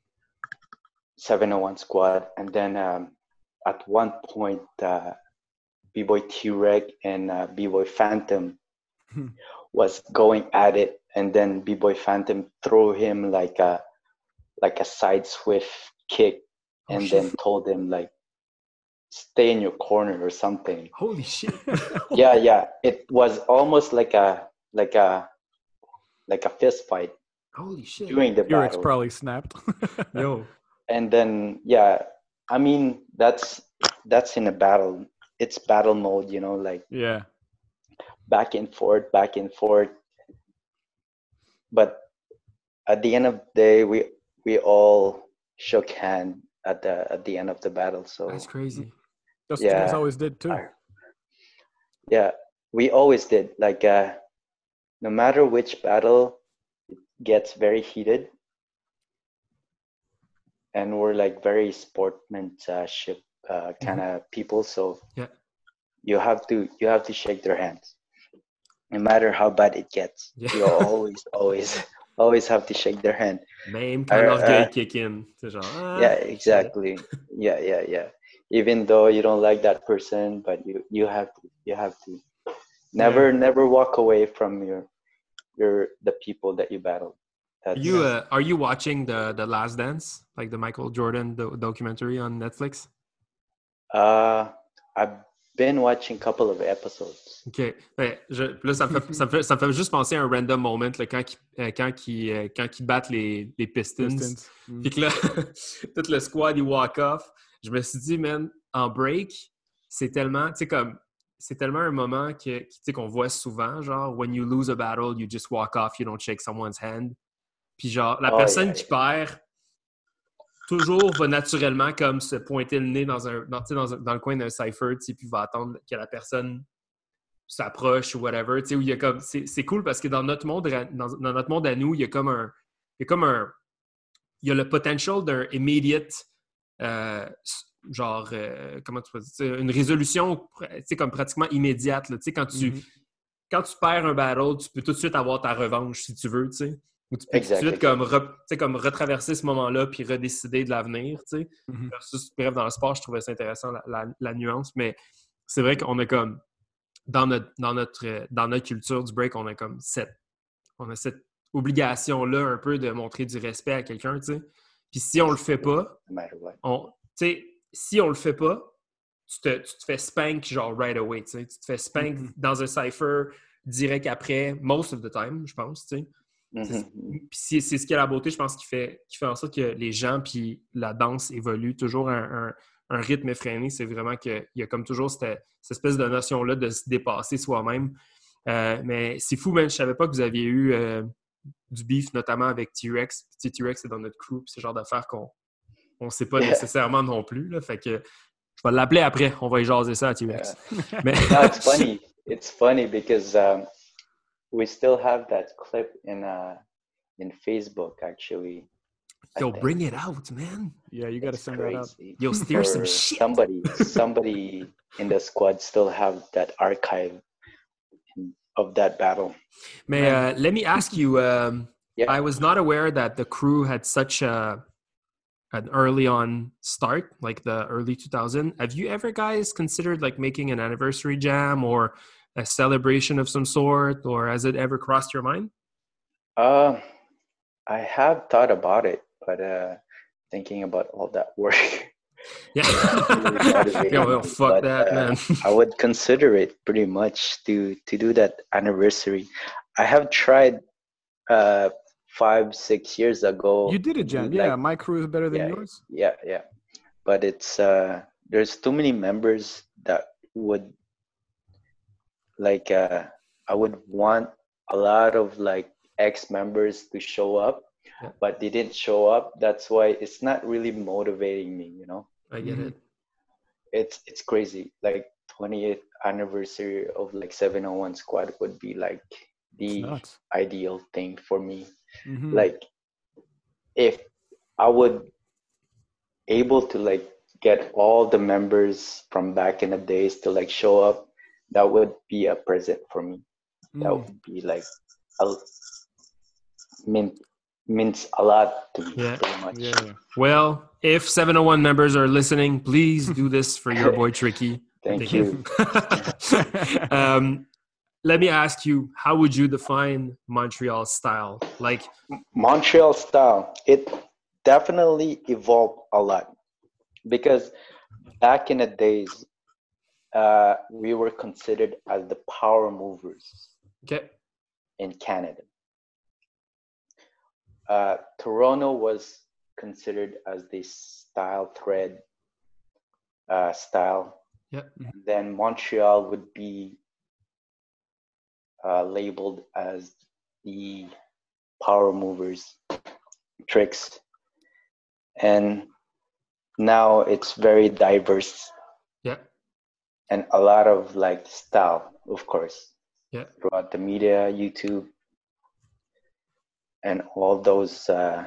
C: 701 squad and then um, at one point uh, b-boy t-rex and uh, b-boy phantom
B: Hmm.
C: was going at it and then b-boy phantom threw him like a like a side swift kick
A: Oh,
C: and
A: shit.
C: then told him like stay in your corner or something
A: Holy shit.
C: yeah yeah it was almost like a like a like a fist fight
A: Holy shit.
C: during the
B: your ex
C: battle
B: probably snapped
A: Yo.
C: and then yeah i mean that's that's in a battle it's battle mode you know like
B: yeah
C: back and forth back and forth but at the end of the day we we all shook hand at the at the end of the battle so
A: That's crazy.
B: that's what you guys
C: Yeah.
B: always did too
C: yeah we always did like uh no matter which battle it gets very heated and we're like very sportsmanship uh, kind of people so
A: Yeah.
C: you have to you have to shake their hands no matter how bad it gets
A: Yeah.
C: you always always always have to shake their hand
A: quand
C: Euh,
A: l'orgueil
C: euh,
A: kick in. C'est genre. ah,
C: yeah exactly yeah yeah yeah even though you don't like that person but you you have to you have to never never walk away from your your the people that you battle
A: Are you uh, are you watching the the Last Dance, like the Michael Jordan do- documentary on Netflix?
C: uh i've been watching a couple of episodes.
A: OK. Ben, je, là, ça me, fait, ça, me fait, ça me fait juste penser à un random moment là, quand, ils, euh, quand, ils, euh, quand ils battent les, les Pistons.
B: Pistons. Mm.
A: Puis que là, tout le squad, il walk off. Je me suis dit, man, en break, c'est tellement, tu sais, comme, c'est tellement un moment que, qu'on voit souvent, genre, when you lose a battle, you just walk off, you don't shake someone's hand. Puis genre, la
C: Oh,
A: personne
C: yeah,
A: qui perd, toujours va naturellement comme se pointer le nez dans, un, dans, dans, un- dans le coin d'un cipher, puis va attendre que la personne s'approche ou whatever, où il y a comme... C'est c'est cool parce que dans notre monde, dans, dans notre monde à nous, il y a comme un... Il y a comme un... Il y a le potential d'un immediate... euh, genre, euh, comment tu peux dire, une résolution, comme pratiquement immédiate, là, quand tu
B: Mhm.
A: quand tu perds un battle, tu peux tout de suite avoir ta revanche si tu veux. Ou tu peux
C: Exact,
A: tout de suite comme, re- comme retraverser ce moment-là puis redécider de l'avenir.
B: Mhm.
A: Bref, dans le sport, je trouvais ça intéressant, la, la- la nuance, mais c'est vrai qu'on a comme, dans notre, dans, notre, euh, dans notre culture du break, on a comme cette, on a cette obligation-là un peu de montrer du respect à quelqu'un. Puis si on le fait pas, on, tu sais, si on le fait pas, tu te, tu te fais spank genre right away, tu te fais spank
B: Mhm.
A: dans un cipher direct après, most of the time, je pense, tu sais. C'est- ce qui est la beauté, je pense, qui fait, qui fait en sorte que les gens puis la danse évoluent toujours un, un- un rythme effréné. C'est vraiment qu'il y a comme toujours cette, cette espèce de notion-là de se dépasser soi-même. Euh, mais c'est fou, man. Je savais pas que vous aviez eu euh, du beef, notamment avec T-Rex. T-Rex, c'est dans notre crew, c'est le genre d'affaires qu'on on sait pas nécessairement non plus. Là. Fait que je vais l'appeler après. On va y jaser ça à T-Rex. Mais
C: No, it's funny. It's funny because um, we still have that clip in uh, in Facebook actually.
A: Yo, bring it out, man.
B: Yeah, you got to send that out.
C: crazy.
A: Yo, steer some shit.
C: Somebody, somebody in the squad still have that archive of that battle.
A: May uh, let me ask you. Um,
C: Yeah.
A: I was not aware that the crew had such a an early on start, like the early 2000. Have you ever guys considered like making an anniversary jam or a celebration of some sort, or has it ever crossed your mind?
C: Uh, I have thought about it, but uh, thinking about all that work,
A: Yeah.
C: Really
A: Yo, yo, fuck
C: but,
A: that,
C: uh,
A: man.
C: I would consider it pretty much to to do that anniversary. I have tried uh, five, six years ago.
B: You did a
C: do,
B: jam.
C: like,
B: Yeah, my crew is better than
C: yeah,
B: yours.
C: yeah yeah but it's uh there's too many members that would like uh i would want a lot of like ex members to show up
A: Yeah.
C: but they didn't show up that's why it's not really motivating me you know
A: I get it.
C: it's it's crazy like 20th anniversary of like 701 squad would be like the ideal thing for me
B: Mhm.
C: like if i would able to like get all the members from back in the days to like show up that would be a present for me that
B: Mm.
C: would be like a mean means a lot to me
A: Yeah.
C: pretty much
B: Yeah, yeah.
A: Well, if 701 members are listening, please do this for your boy Tricky.
C: thank you
A: um, let me ask you, how would you define Montreal style? Like,
C: montreal style it definitely evolved a lot because back in the days uh, we were considered as the power movers
A: okay,
C: in Canada. Uh, Toronto was considered as the style thread uh, style.
A: Yep.
C: Then Montreal would be uh, labeled as the power movers tricks. And now it's very diverse
A: yeah,
C: and a lot of like style, of course
A: yeah,
C: throughout the media, YouTube, and all those uh,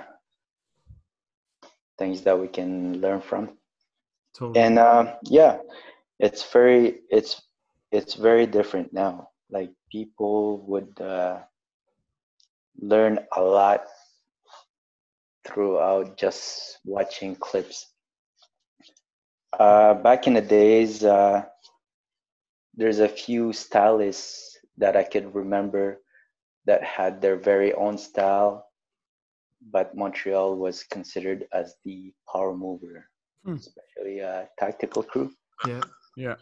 C: things that we can learn from.
A: totally.
C: And uh, yeah, it's very it's it's very different now. Like people would uh, learn a lot throughout just watching clips. Uh, back in the days, uh, there's a few stylists that I could remember that had their very own style, but Montreal was considered as the power mover,
B: Hmm.
C: especially uh, tactical crew.
A: yeah.
B: Yeah.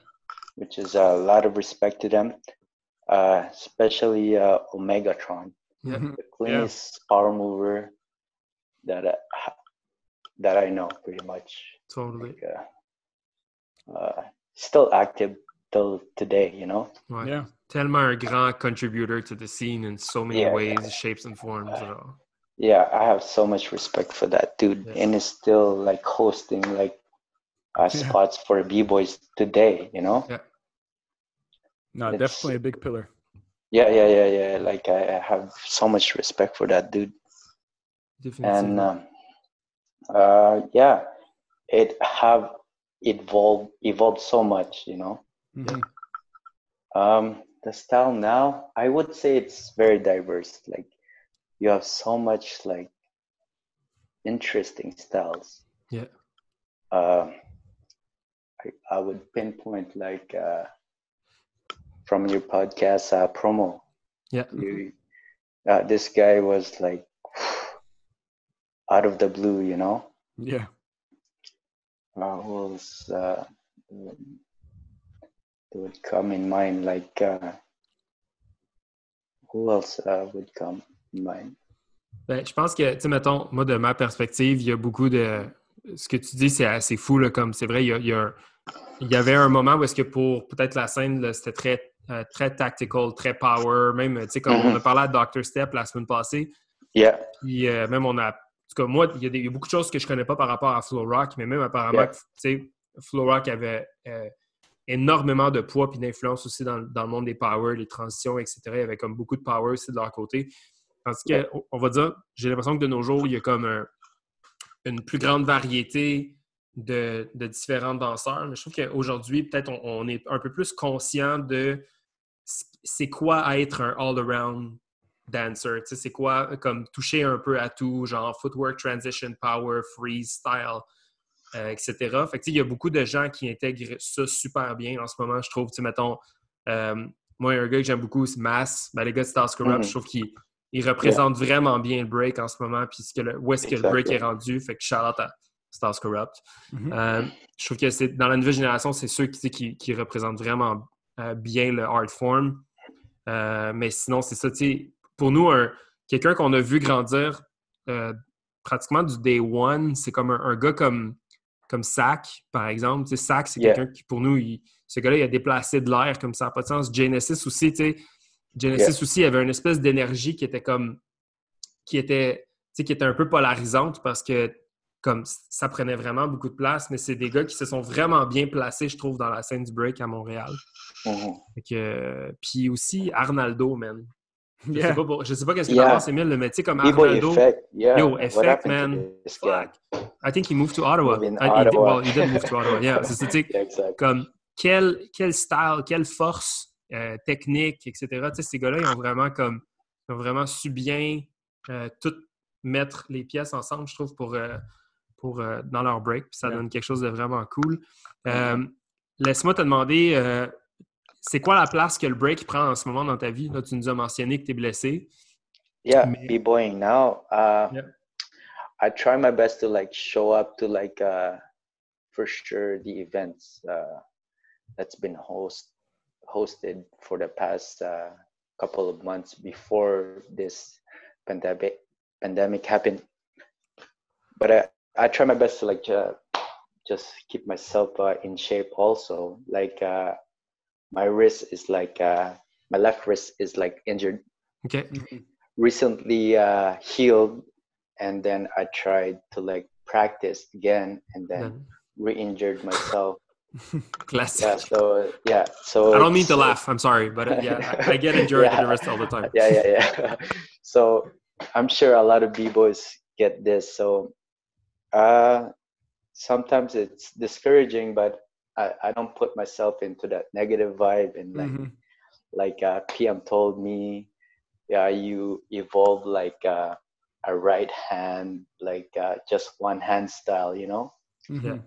C: which is a lot of respect to them, uh, especially uh, Omegatron,
A: Yeah.
B: Mhm.
C: the cleanest power mover that I, that I know, pretty much.
A: Totally.
C: Like, uh, uh, still active till today, you know.
A: Ouais.
B: Yeah.
A: Tellement un grand contributor to the scene in so many
C: Yeah,
A: ways,
C: yeah.
A: shapes, and forms. genre.
C: Yeah, I have so much respect for that dude,
A: Yes.
C: and is still like hosting like uh,
B: Yeah.
C: spots for b boys today, you know.
B: No,
C: It's-
B: definitely a big pillar.
C: Yeah, yeah, yeah, yeah. Like I, I have so much respect for that dude. Definitely.
A: and
C: um, uh, yeah, it have evolved evolved so much, you know.
B: Mhm.
C: Um, the style now, I would say it's very diverse. Like you have so much like interesting styles.
A: Yeah.
C: Um, I, I would pinpoint like uh, from your podcast uh, promo.
A: yeah.
C: You, uh, this guy was like out of the blue, you know?
B: Yeah.
C: uh, who else uh, would come in mind? Like uh, who else uh, would come in mind?
A: Ben, je pense que, tu sais, mettons, moi, de ma perspective, il y a beaucoup de. Ce que tu dis, c'est assez fou, là, comme c'est vrai, il y, a, il y a un- il y avait un moment où est-ce que pour peut-être la scène, c'était très, euh, très tactical, très power, même, tu sais, comme on a parlé à Dr. Step la semaine passée,
C: Yeah,
A: puis euh, même on a. En tout cas, moi, il y, a y beaucoup de choses que je connais pas par rapport à Flow Rock, mais même apparemment,
C: Yeah.
A: tu sais, Flow Rock avait euh, énormément de poids puis d'influence aussi dans, dans le monde des power, les transitions, etc. Il y avait comme beaucoup de power aussi de leur côté. Tandis que, on- on va dire, j'ai l'impression que de nos jours, il y a comme un- une plus grande variété de, de différents danseurs. Mais je trouve qu'aujourd'hui, peut-être on, on est un peu plus conscient de c'est quoi être un all-around dancer? C'est quoi comme toucher un peu à tout, genre footwork, transition, power, freeze, style, euh, etc. Fait que, tu sais, il y a beaucoup de gens qui intègrent ça super bien en ce moment, je trouve. Tu sais, mettons, euh, moi, un gars que j'aime beaucoup, c'est Mass. Ben, les gars de Stars Corrupt, je trouve qu'il il représente vraiment bien le break en ce moment, puis ce que le- où est-ce que le break est rendu. Fait que shout out à Stars Corrupt.
B: Mhm.
A: Euh, je trouve que c'est dans la nouvelle génération, c'est ceux qui, qui, qui représentent vraiment euh, bien le art form. Euh, mais sinon, c'est ça, tu sais, pour nous, un- quelqu'un qu'on a vu grandir euh, pratiquement du day one, c'est comme un, un gars comme, comme Sack, par exemple. Tu sais, Sack, c'est
C: Yeah.
A: quelqu'un qui, pour nous, il- ce gars-là, il a déplacé de l'air comme ça n'a pas de sens. Genesis aussi, tu sais, Genesis aussi avait une espèce d'énergie qui était comme, qui était, qui était un peu polarisante parce que comme ça prenait vraiment beaucoup de place, mais c'est des gars qui se sont vraiment bien placés, je trouve, dans la scène du break à Montréal. Euh, puis aussi Arnaldo, man. Je
B: Yeah.
A: sais pas, pour- je sais pas qu'est-ce que
C: Yeah.
A: t'en penses, Emile, mais tu sais, comme Arnaldo,
C: effect, yeah.
A: Yo, effect, man. fuck. I think he moved to Ottawa. He did- well, he did move to Ottawa, yeah. C'est tu
C: Yeah, exactly.
A: comme quel, quel style, quelle force euh, technique, etc. Tu sais, ces gars-là, ils ont vraiment comme ils ont vraiment su bien euh, tout mettre les pièces ensemble, je trouve, pour, euh, pour dans leur break. Puis ça donne quelque chose de vraiment cool. Euh, Laisse-moi te demander, c'est quoi la place que le break prend en ce moment dans ta vie? Là, tu nous as mentionné que tu es blessé.
C: Yeah,
A: Mais-
C: b-boying now. Uh,
A: Yeah.
C: I try my best to like show up to like uh, for sure the events uh, that's been host hosted for the past uh, couple of months before this pandemic pandemic happened. But I, I try my best to like uh, just keep myself uh, in shape also. Like uh, my wrist is like uh, my left wrist is like injured
A: OK?
C: recently uh, healed and then I tried to like practice again and then re-injured myself.
A: Classique.
C: Yeah, so yeah, so
A: I don't mean to laugh. I'm sorry, but uh, yeah, I, I get injured at the wrist all the time.
C: Yeah, yeah, yeah. so I'm sure a lot of b-boys get this. So uh, sometimes it's discouraging, but I, I don't put myself into that negative vibe and like
B: Mhm.
C: like uh, PM told me, yeah, you evolve like uh, a right hand, like uh, just one hand style, you know.
B: Mhm.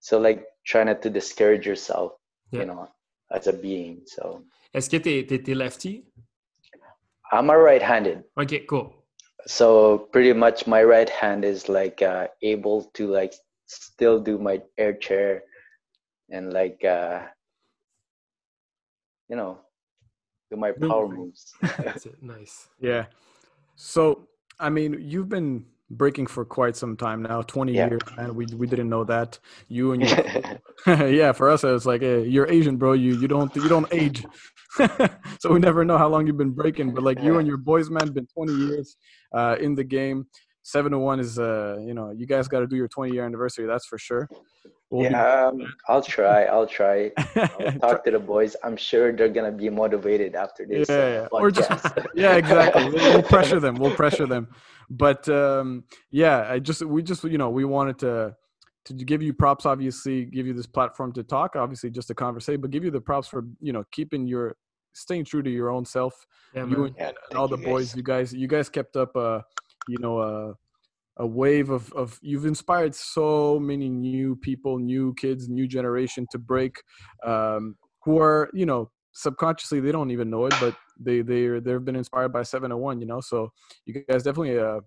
C: So like try not to discourage yourself,
A: Yeah.
C: you know, as a being. So
A: Est-ce que t'es es, lefty?
C: I'm a right-handed,
A: OK, cool.
C: so pretty much my right hand is like uh, able to like still do my air chair and like uh, you know, do my power moves.
A: That's it. Nice.
B: Yeah. So, I mean, you've been breaking for quite some time now 20
C: Yeah.
B: years man we, we didn't know that you and your yeah for us it's like hey, you're asian bro you you don't you don't age so we never know how long you've been breaking but like you and your boys man been 20 years uh in the game 701 is uh you know you guys got to do your 20 year anniversary that's for sure We'll
C: yeah, um, I'll try. I'll try. I'll talk to the boys. I'm sure they're gonna be motivated after this.
B: Yeah, yeah. Or just-
C: podcast.
B: yeah exactly we'll, we'll pressure them we'll pressure them but um yeah i just we just you know we wanted to to give you props obviously give you this platform to talk obviously just a conversation but give you the props for you know keeping your staying true to your own self
A: Yeah,
B: you and,
C: Yeah,
B: and all the
C: you,
B: boys
C: guys.
B: you guys you guys kept up uh you know uh a wave of, of you've inspired so many new people new kids new generation to break um who are you know subconsciously they don't even know it but they they they've been inspired by 701 you know? So you guys definitely uh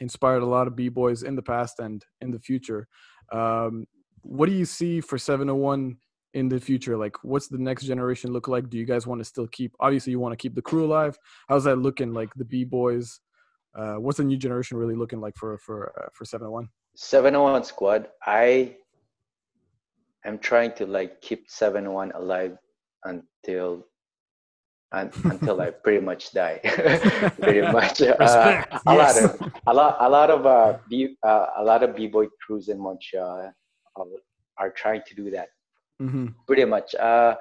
B: inspired a lot of b-boys in the past and in the future. Um what do you see for 701 in the future? Like what's the next generation look like? Do you guys want to still keep obviously you want to keep the crew alive. How's that looking like the b-boys uh what's the new generation really looking like for for uh, for 701
C: 701 squad. I am trying to like keep 701 alive until un, until I pretty much die. pretty much. Uh, a
A: yes.
C: lot of a lot a lot of uh, b uh, a lot of b-boy crews in Montreal uh, are trying to do that.
B: mm-hmm.
C: Pretty much. Uh,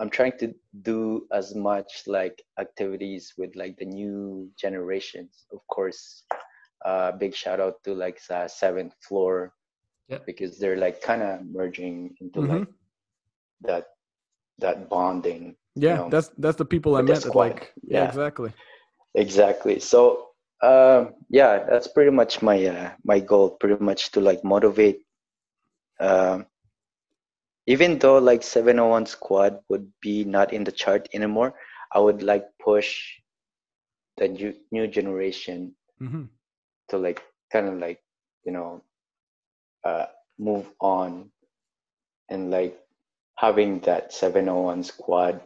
C: I'm trying to do as much like activities with like the new generations. Of course, uh, big shout out to like uh, seventh floor
A: Yeah.
C: because they're like kind of merging into
B: Mhm.
C: like that that bonding.
B: yeah
C: know,
B: that's that's the people i met like yeah
C: Yeah.
B: exactly
C: Exactly. So um, yeah, that's pretty much my uh, my goal. Pretty much to like motivate. Um, even though like 701 squad would be not in the chart anymore, I would like push the new new generation
B: mm-hmm.
C: to like kind of like you know uh, move on and like having that 701 squad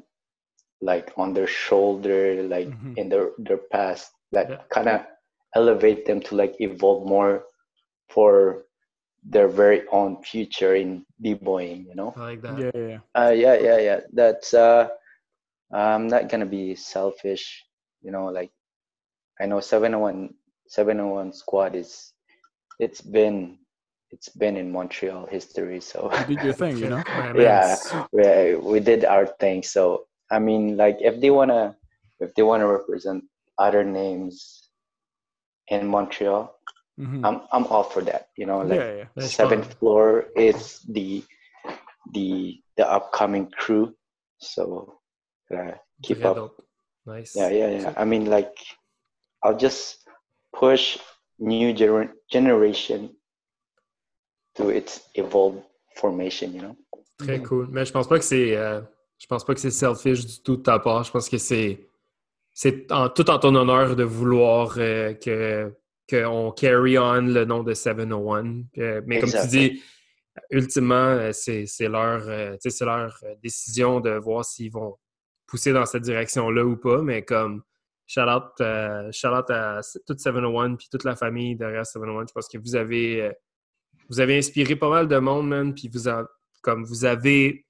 C: like on their shoulder like
B: Mhm.
C: in their their past that
A: Yeah.
C: kind of elevate them to like evolve more for their very own future in b-boying you know?
A: I like that.
B: yeah yeah, yeah.
C: uh yeah yeah yeah. That's uh i'm not gonna be selfish you know like i know 701 701 squad is it's been it's been in montreal history so.
B: You did your thing you know?
C: Yeah we, we did our thing so i mean like if they want to if they want to represent other names in montreal
B: Mhm.
C: i'm i'm all for that you know like
B: yeah yeah
C: seventh
A: pense-
C: floor is the the the upcoming crew so uh, keep
A: Très
C: up.
A: Nice.
C: yeah yeah yeah i mean like i'll just push new gener- generation to its evolved formation you know?
A: Très cool. Mais je pense pas que c'est euh, je pense pas que c'est selfish du tout de ta part. Je pense que c'est c'est en, tout en ton honneur de vouloir euh, que qu'on carry on le nom de 701. Euh, mais comme tu dis, ultimement, euh, c'est leur, euh, c'est leur décision de voir s'ils vont pousser dans cette direction-là ou pas. Mais comme shout out, euh, shout out à toute 701 puis toute la famille derrière 701. Je pense que vous avez vous avez inspiré pas mal de monde, man, puis vous comme vous avez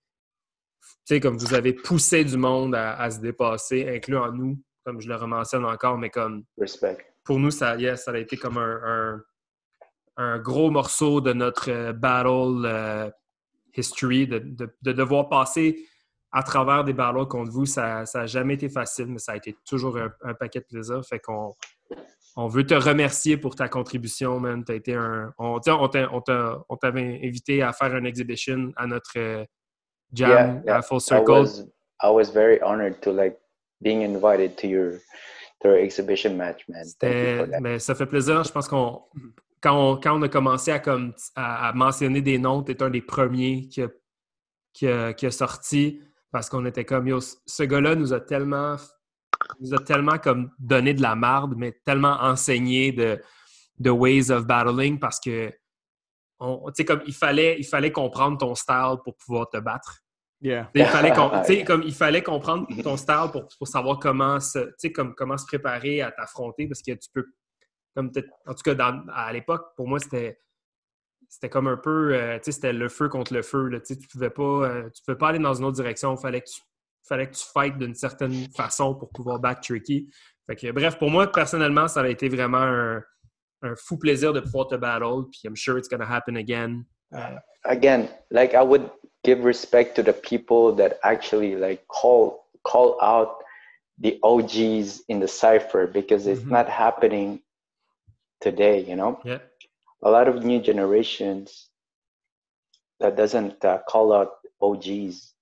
A: tu sais, comme vous avez poussé du monde à, à se dépasser, incluant nous, comme je le rementionne encore, mais comme
C: respect
A: pour nous, ça, yes, ça a été comme un, un, un gros morceau de notre euh, battle euh, history, de, de- de devoir passer à travers des battles contre vous. Ça n'a jamais été facile, mais ça a été toujours un, un paquet de plaisir. Fait qu'on on veut te remercier pour ta contribution, man. T'as été un. On, on t'a- on t'a- on t'avait invité à faire une exhibition à notre euh, jam
C: Yeah, yeah.
A: à Full
C: I
A: Circle.
C: was I was very honored to like being invited to your exhibition match, man.
A: Mais ça fait plaisir. Je pense qu'on quand on, quand on a commencé à, comme, à, à mentionner des noms, tu es un des premiers qui a, qui a- qui a sorti parce qu'on était comme yo, ce gars-là nous a tellement nous a tellement comme donné de la marde, mais tellement enseigné de, de ways of battling parce que on, tu sais, comme il fallait, il fallait comprendre ton style pour pouvoir te battre.
B: Yeah.
A: Il fallait, com- tu sais, comme, il fallait comprendre ton style pour, pour savoir comment se, tu sais, comme, comment se préparer à t'affronter parce que tu peux, comme peut-être- en tout cas, dans- à l'époque, pour moi, c'était c'était comme un peu, euh, tu sais, c'était le feu contre le feu. Là, tu tu pouvais pas, euh, tu pouvais pas aller dans une autre direction. Il fallait que tu, fallait que tu fightes d'une certaine façon pour pouvoir battre Tricky. Fait que, bref, pour moi, personnellement, ça a été vraiment un, un fou plaisir de pouvoir te battle. Puis I'm sure it's gonna happen again. Euh,
C: again like i would give respect to the people that actually like call call out the og's in the cipher because it's
B: Mhm.
C: not happening today you know
A: yeah.
C: a lot of new generations that doesn't uh, call out og's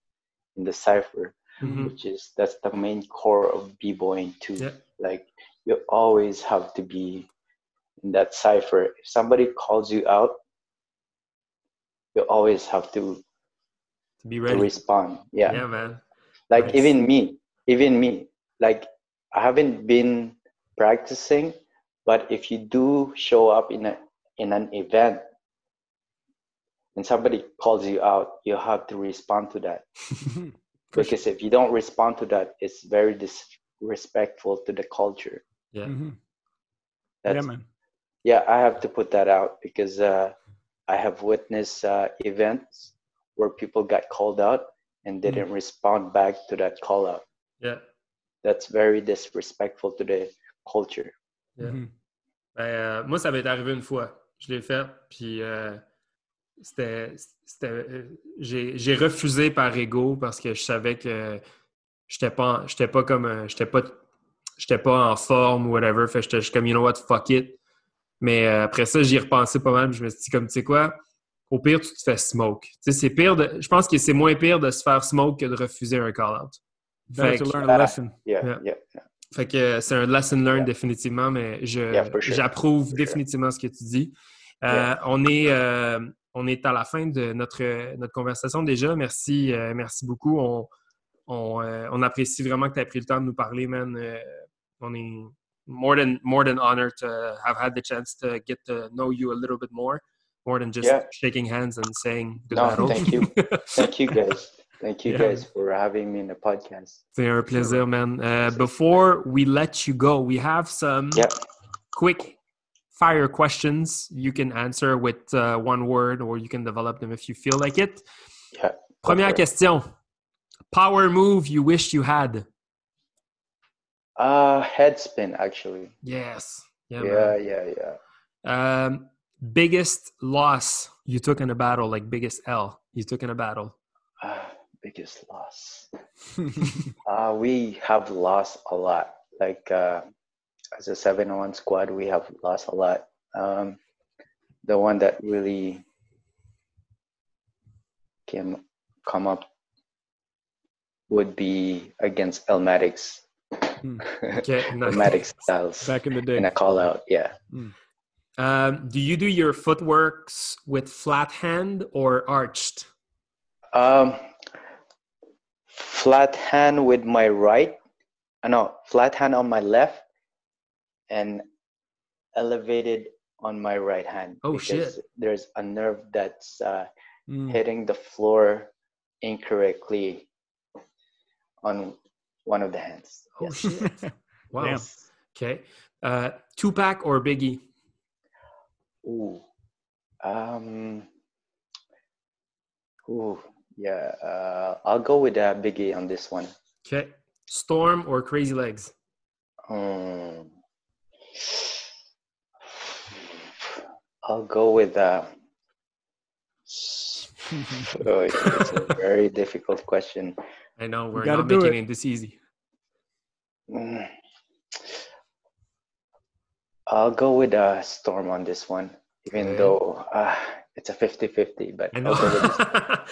C: in the cipher
A: Mhm.
C: which is that's the main core of b-boying too
A: Yeah.
C: like you always have to be in that cipher if somebody calls you out you always have to
A: To be ready to
C: respond. Yeah.
A: Yeah, man.
C: Like
A: Nice.
C: even me, even me, like I haven't been practicing, but if you do show up in a in an event and somebody calls you out, you have to respond to that.
B: For
C: because if you don't respond to that, it's very disrespectful to the culture.
A: Yeah.
B: Mhm.
C: That's,
B: Yeah, man.
C: yeah, I have to put that out because uh, I have witnessed uh, events where people got called out and didn't respond back to that call out.
A: Yeah.
C: That's very disrespectful to the culture.
A: Yeah.
B: Mhm.
A: Ben, euh, moi, ça m'est arrivé une fois. Je l'ai fait, puis euh, c'était. c'était, euh, J'ai j'ai refusé par ego parce que je savais que j'étais pas, j'étais pas comme. un- J'étais pas, j'étais pas en forme ou whatever. Fait que j'étais juste comme, you know what, fuck it. Mais euh, après ça, j'y ai repensé pas mal. puis Je me suis dit, comme, tu sais quoi, au pire, tu te fais smoke. C'est pire de. Je pense que c'est moins pire de se faire smoke que de refuser un call-out. Fait que-.
C: Yeah,
A: Yeah. Fait euh, c'est un lesson learned
C: Yeah.
A: définitivement, mais je
C: Yeah, for sure.
A: j'approuve
C: sure.
A: définitivement ce que tu dis. Euh,
C: Yeah.
A: On est euh, on est à la fin de notre notre conversation déjà. Merci euh, merci beaucoup. On on, euh, on apprécie vraiment que tu aies pris le temps de nous parler, man. Euh, on est more than more than honored to have had the chance to get to know you a little bit more, more than just
C: Yeah.
A: shaking hands and saying good
C: No,
A: battle.
C: thank you. Thank you guys. Thank you
A: Yeah.
C: guys for having me in the podcast.
A: Un plaisir, man. Uh, before we let you go, we have some
C: Yeah.
A: quick fire questions you can answer with uh, one word or you can develop them if you feel like it.
C: Yeah.
A: Première question. Power move you wish you had.
C: Uh head spin actually.
A: Yes. Yeah.
C: Yeah, yeah, yeah.
A: Um, biggest loss you took in a battle, like biggest L you took in a battle.
C: Uh, biggest loss. Uh, we have lost a lot. Like uh, as a seven on one squad, we have lost a lot. Um, the one that really came come up would be against Elmatics.
B: Hmm.
A: Okay. nice.
C: Elmatic styles
B: Back in the
C: in
B: day.
C: a call out. Yeah.
A: Um, do you do your footworks with flat hand or arched?
C: Um, flat hand with my right. Uh, no, flat hand on my left, and elevated on my right hand.
A: Oh,
C: because
A: shit.
C: There's a nerve that's uh,
B: Mm.
C: hitting the floor incorrectly on one of the hands.
A: Oh
C: Yes.
A: shit! Wow.
B: Damn.
A: Okay. Uh, Tupac or Biggie?
C: Ooh. Um. Ooh. Yeah. Uh, I'll go with uh, Biggie on this one.
A: Okay. Storm or Crazy Legs?
C: Um, I'll go with uh, oh, it's a very difficult question.
A: I know we're
B: gotta
A: not
B: do
A: making
B: it.
A: it this easy.
C: Mm. I'll go with uh, Storm on this one, even
A: Okay.
C: though uh, it's a 50-50, but
A: I know.
C: I'll go with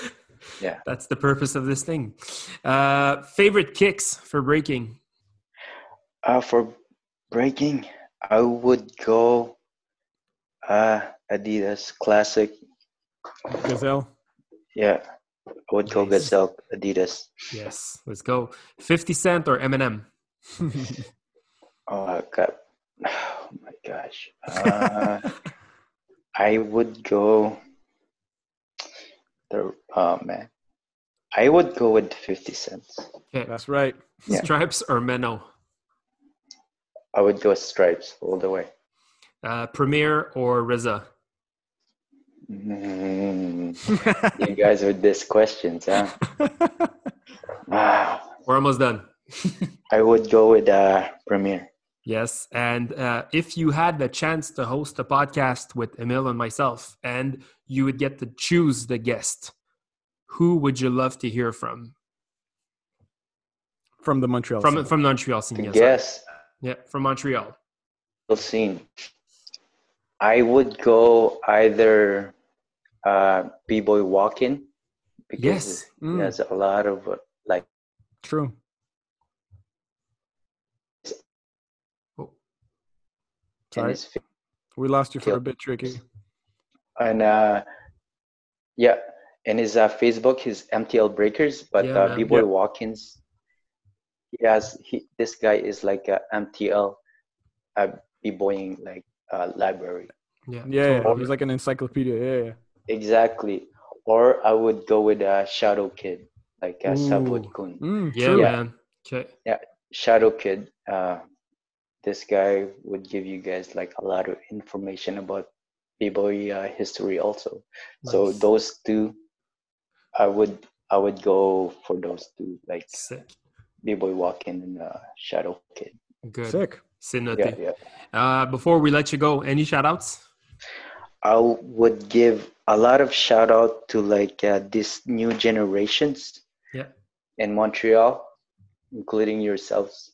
C: this. Yeah.
A: That's the purpose of this thing. Uh, favorite kicks for breaking?
C: Uh, for breaking, I would go uh, Adidas Classic.
B: Gazelle.
C: Yeah, I would go Gazelle Adidas.
A: Yes. Let's go. 50 Cent or Eminem?
C: Oh, I got. Oh gosh. Uh, I would go. The oh man, I would go with 50 cents.
A: Okay.
B: That's right.
C: Yeah.
A: Stripes or Menno?
C: I would go stripes all the way.
A: Uh, Premier or RZA?
C: Mm, you guys with these questions, huh?
A: We're almost done.
C: I would go with uh, Premier.
A: Yes. And uh, if you had the chance to host a podcast with Emil and myself, and you would get to choose the guest, who would you love to hear from?
B: From the Montreal.
A: From
B: scene.
A: from Montreal scene.
C: To
A: yes. Yeah, from Montreal.
C: scene. I would go either uh, B-Boy Walking because
A: Yes.
C: he
B: Mm.
C: has a lot of uh, like
B: True.
A: Oh,
C: in
B: Sorry.
C: his
B: We lost you for a bit, Tricky.
C: and uh, yeah, and his uh, Facebook, his MTL Breakers, but
A: Yeah,
C: uh,
A: man.
C: B-Boy
B: Yeah.
C: Watkins, he has he. This guy is like a MTL, uh, B-boying like uh, library.
A: Yeah.
B: Yeah, yeah,
A: totally.
B: he's like an encyclopedia. Yeah, yeah.
C: Exactly. Or I would go with uh, Shadow Kid, like uh,
B: Ooh.
C: Sabwood Kun.
B: Mm,
A: Yeah,
B: true.
A: man. Okay.
C: Shadow Kid, uh, this guy would give you guys like a lot of information about b-boy uh, history also. So those two, I would I would go for those two, like
A: Sick.
C: b-boy walking and uh, Shadow Kid.
A: Good.
B: Sick.
A: C'est
C: Yeah,
A: noté.
C: yeah.
A: Uh, before we let you go, any shout outs?
C: I would give a lot of shout out to like uh, these new generations
A: Yeah.
C: in Montreal, including yourselves.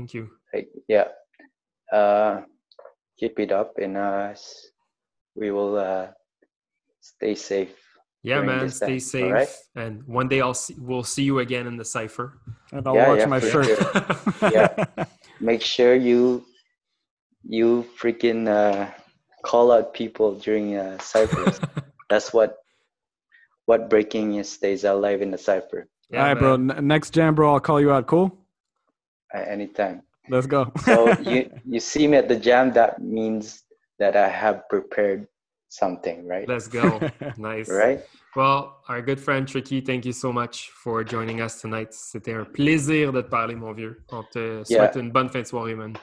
A: Thank you.
C: like yeah uh keep it up and uh we will uh stay safe
A: Yeah, man. Stay
C: time,
A: safe.
C: alright?
A: And one day I'll see, we'll see you again in the cipher.
B: And I'll
C: Yeah,
B: watch
C: yeah,
B: my shirt.
C: sure. Yeah. make sure you you freaking uh call out people during uh ciphers that's what what breaking is stays alive in the cipher
B: All right, bro. N- next jam, bro. I'll call you out. Cool.
C: At any time
B: Let's go.
C: so you you see me at the jam that means that i have prepared something right
A: Let's go. nice.
C: right
A: Well, our good friend Tricky, thank you so much for joining us tonight. C'était un plaisir de te parler, mon vieux. On te souhaite une bonne fin de soirée, man.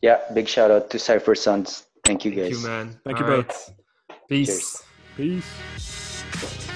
C: Yeah, big shout out to Cypher Sons. Thank you guys.
A: Thank you, man.
B: Thank you,
A: All
B: bro.
A: right. Peace.
C: Cheers.
B: Peace.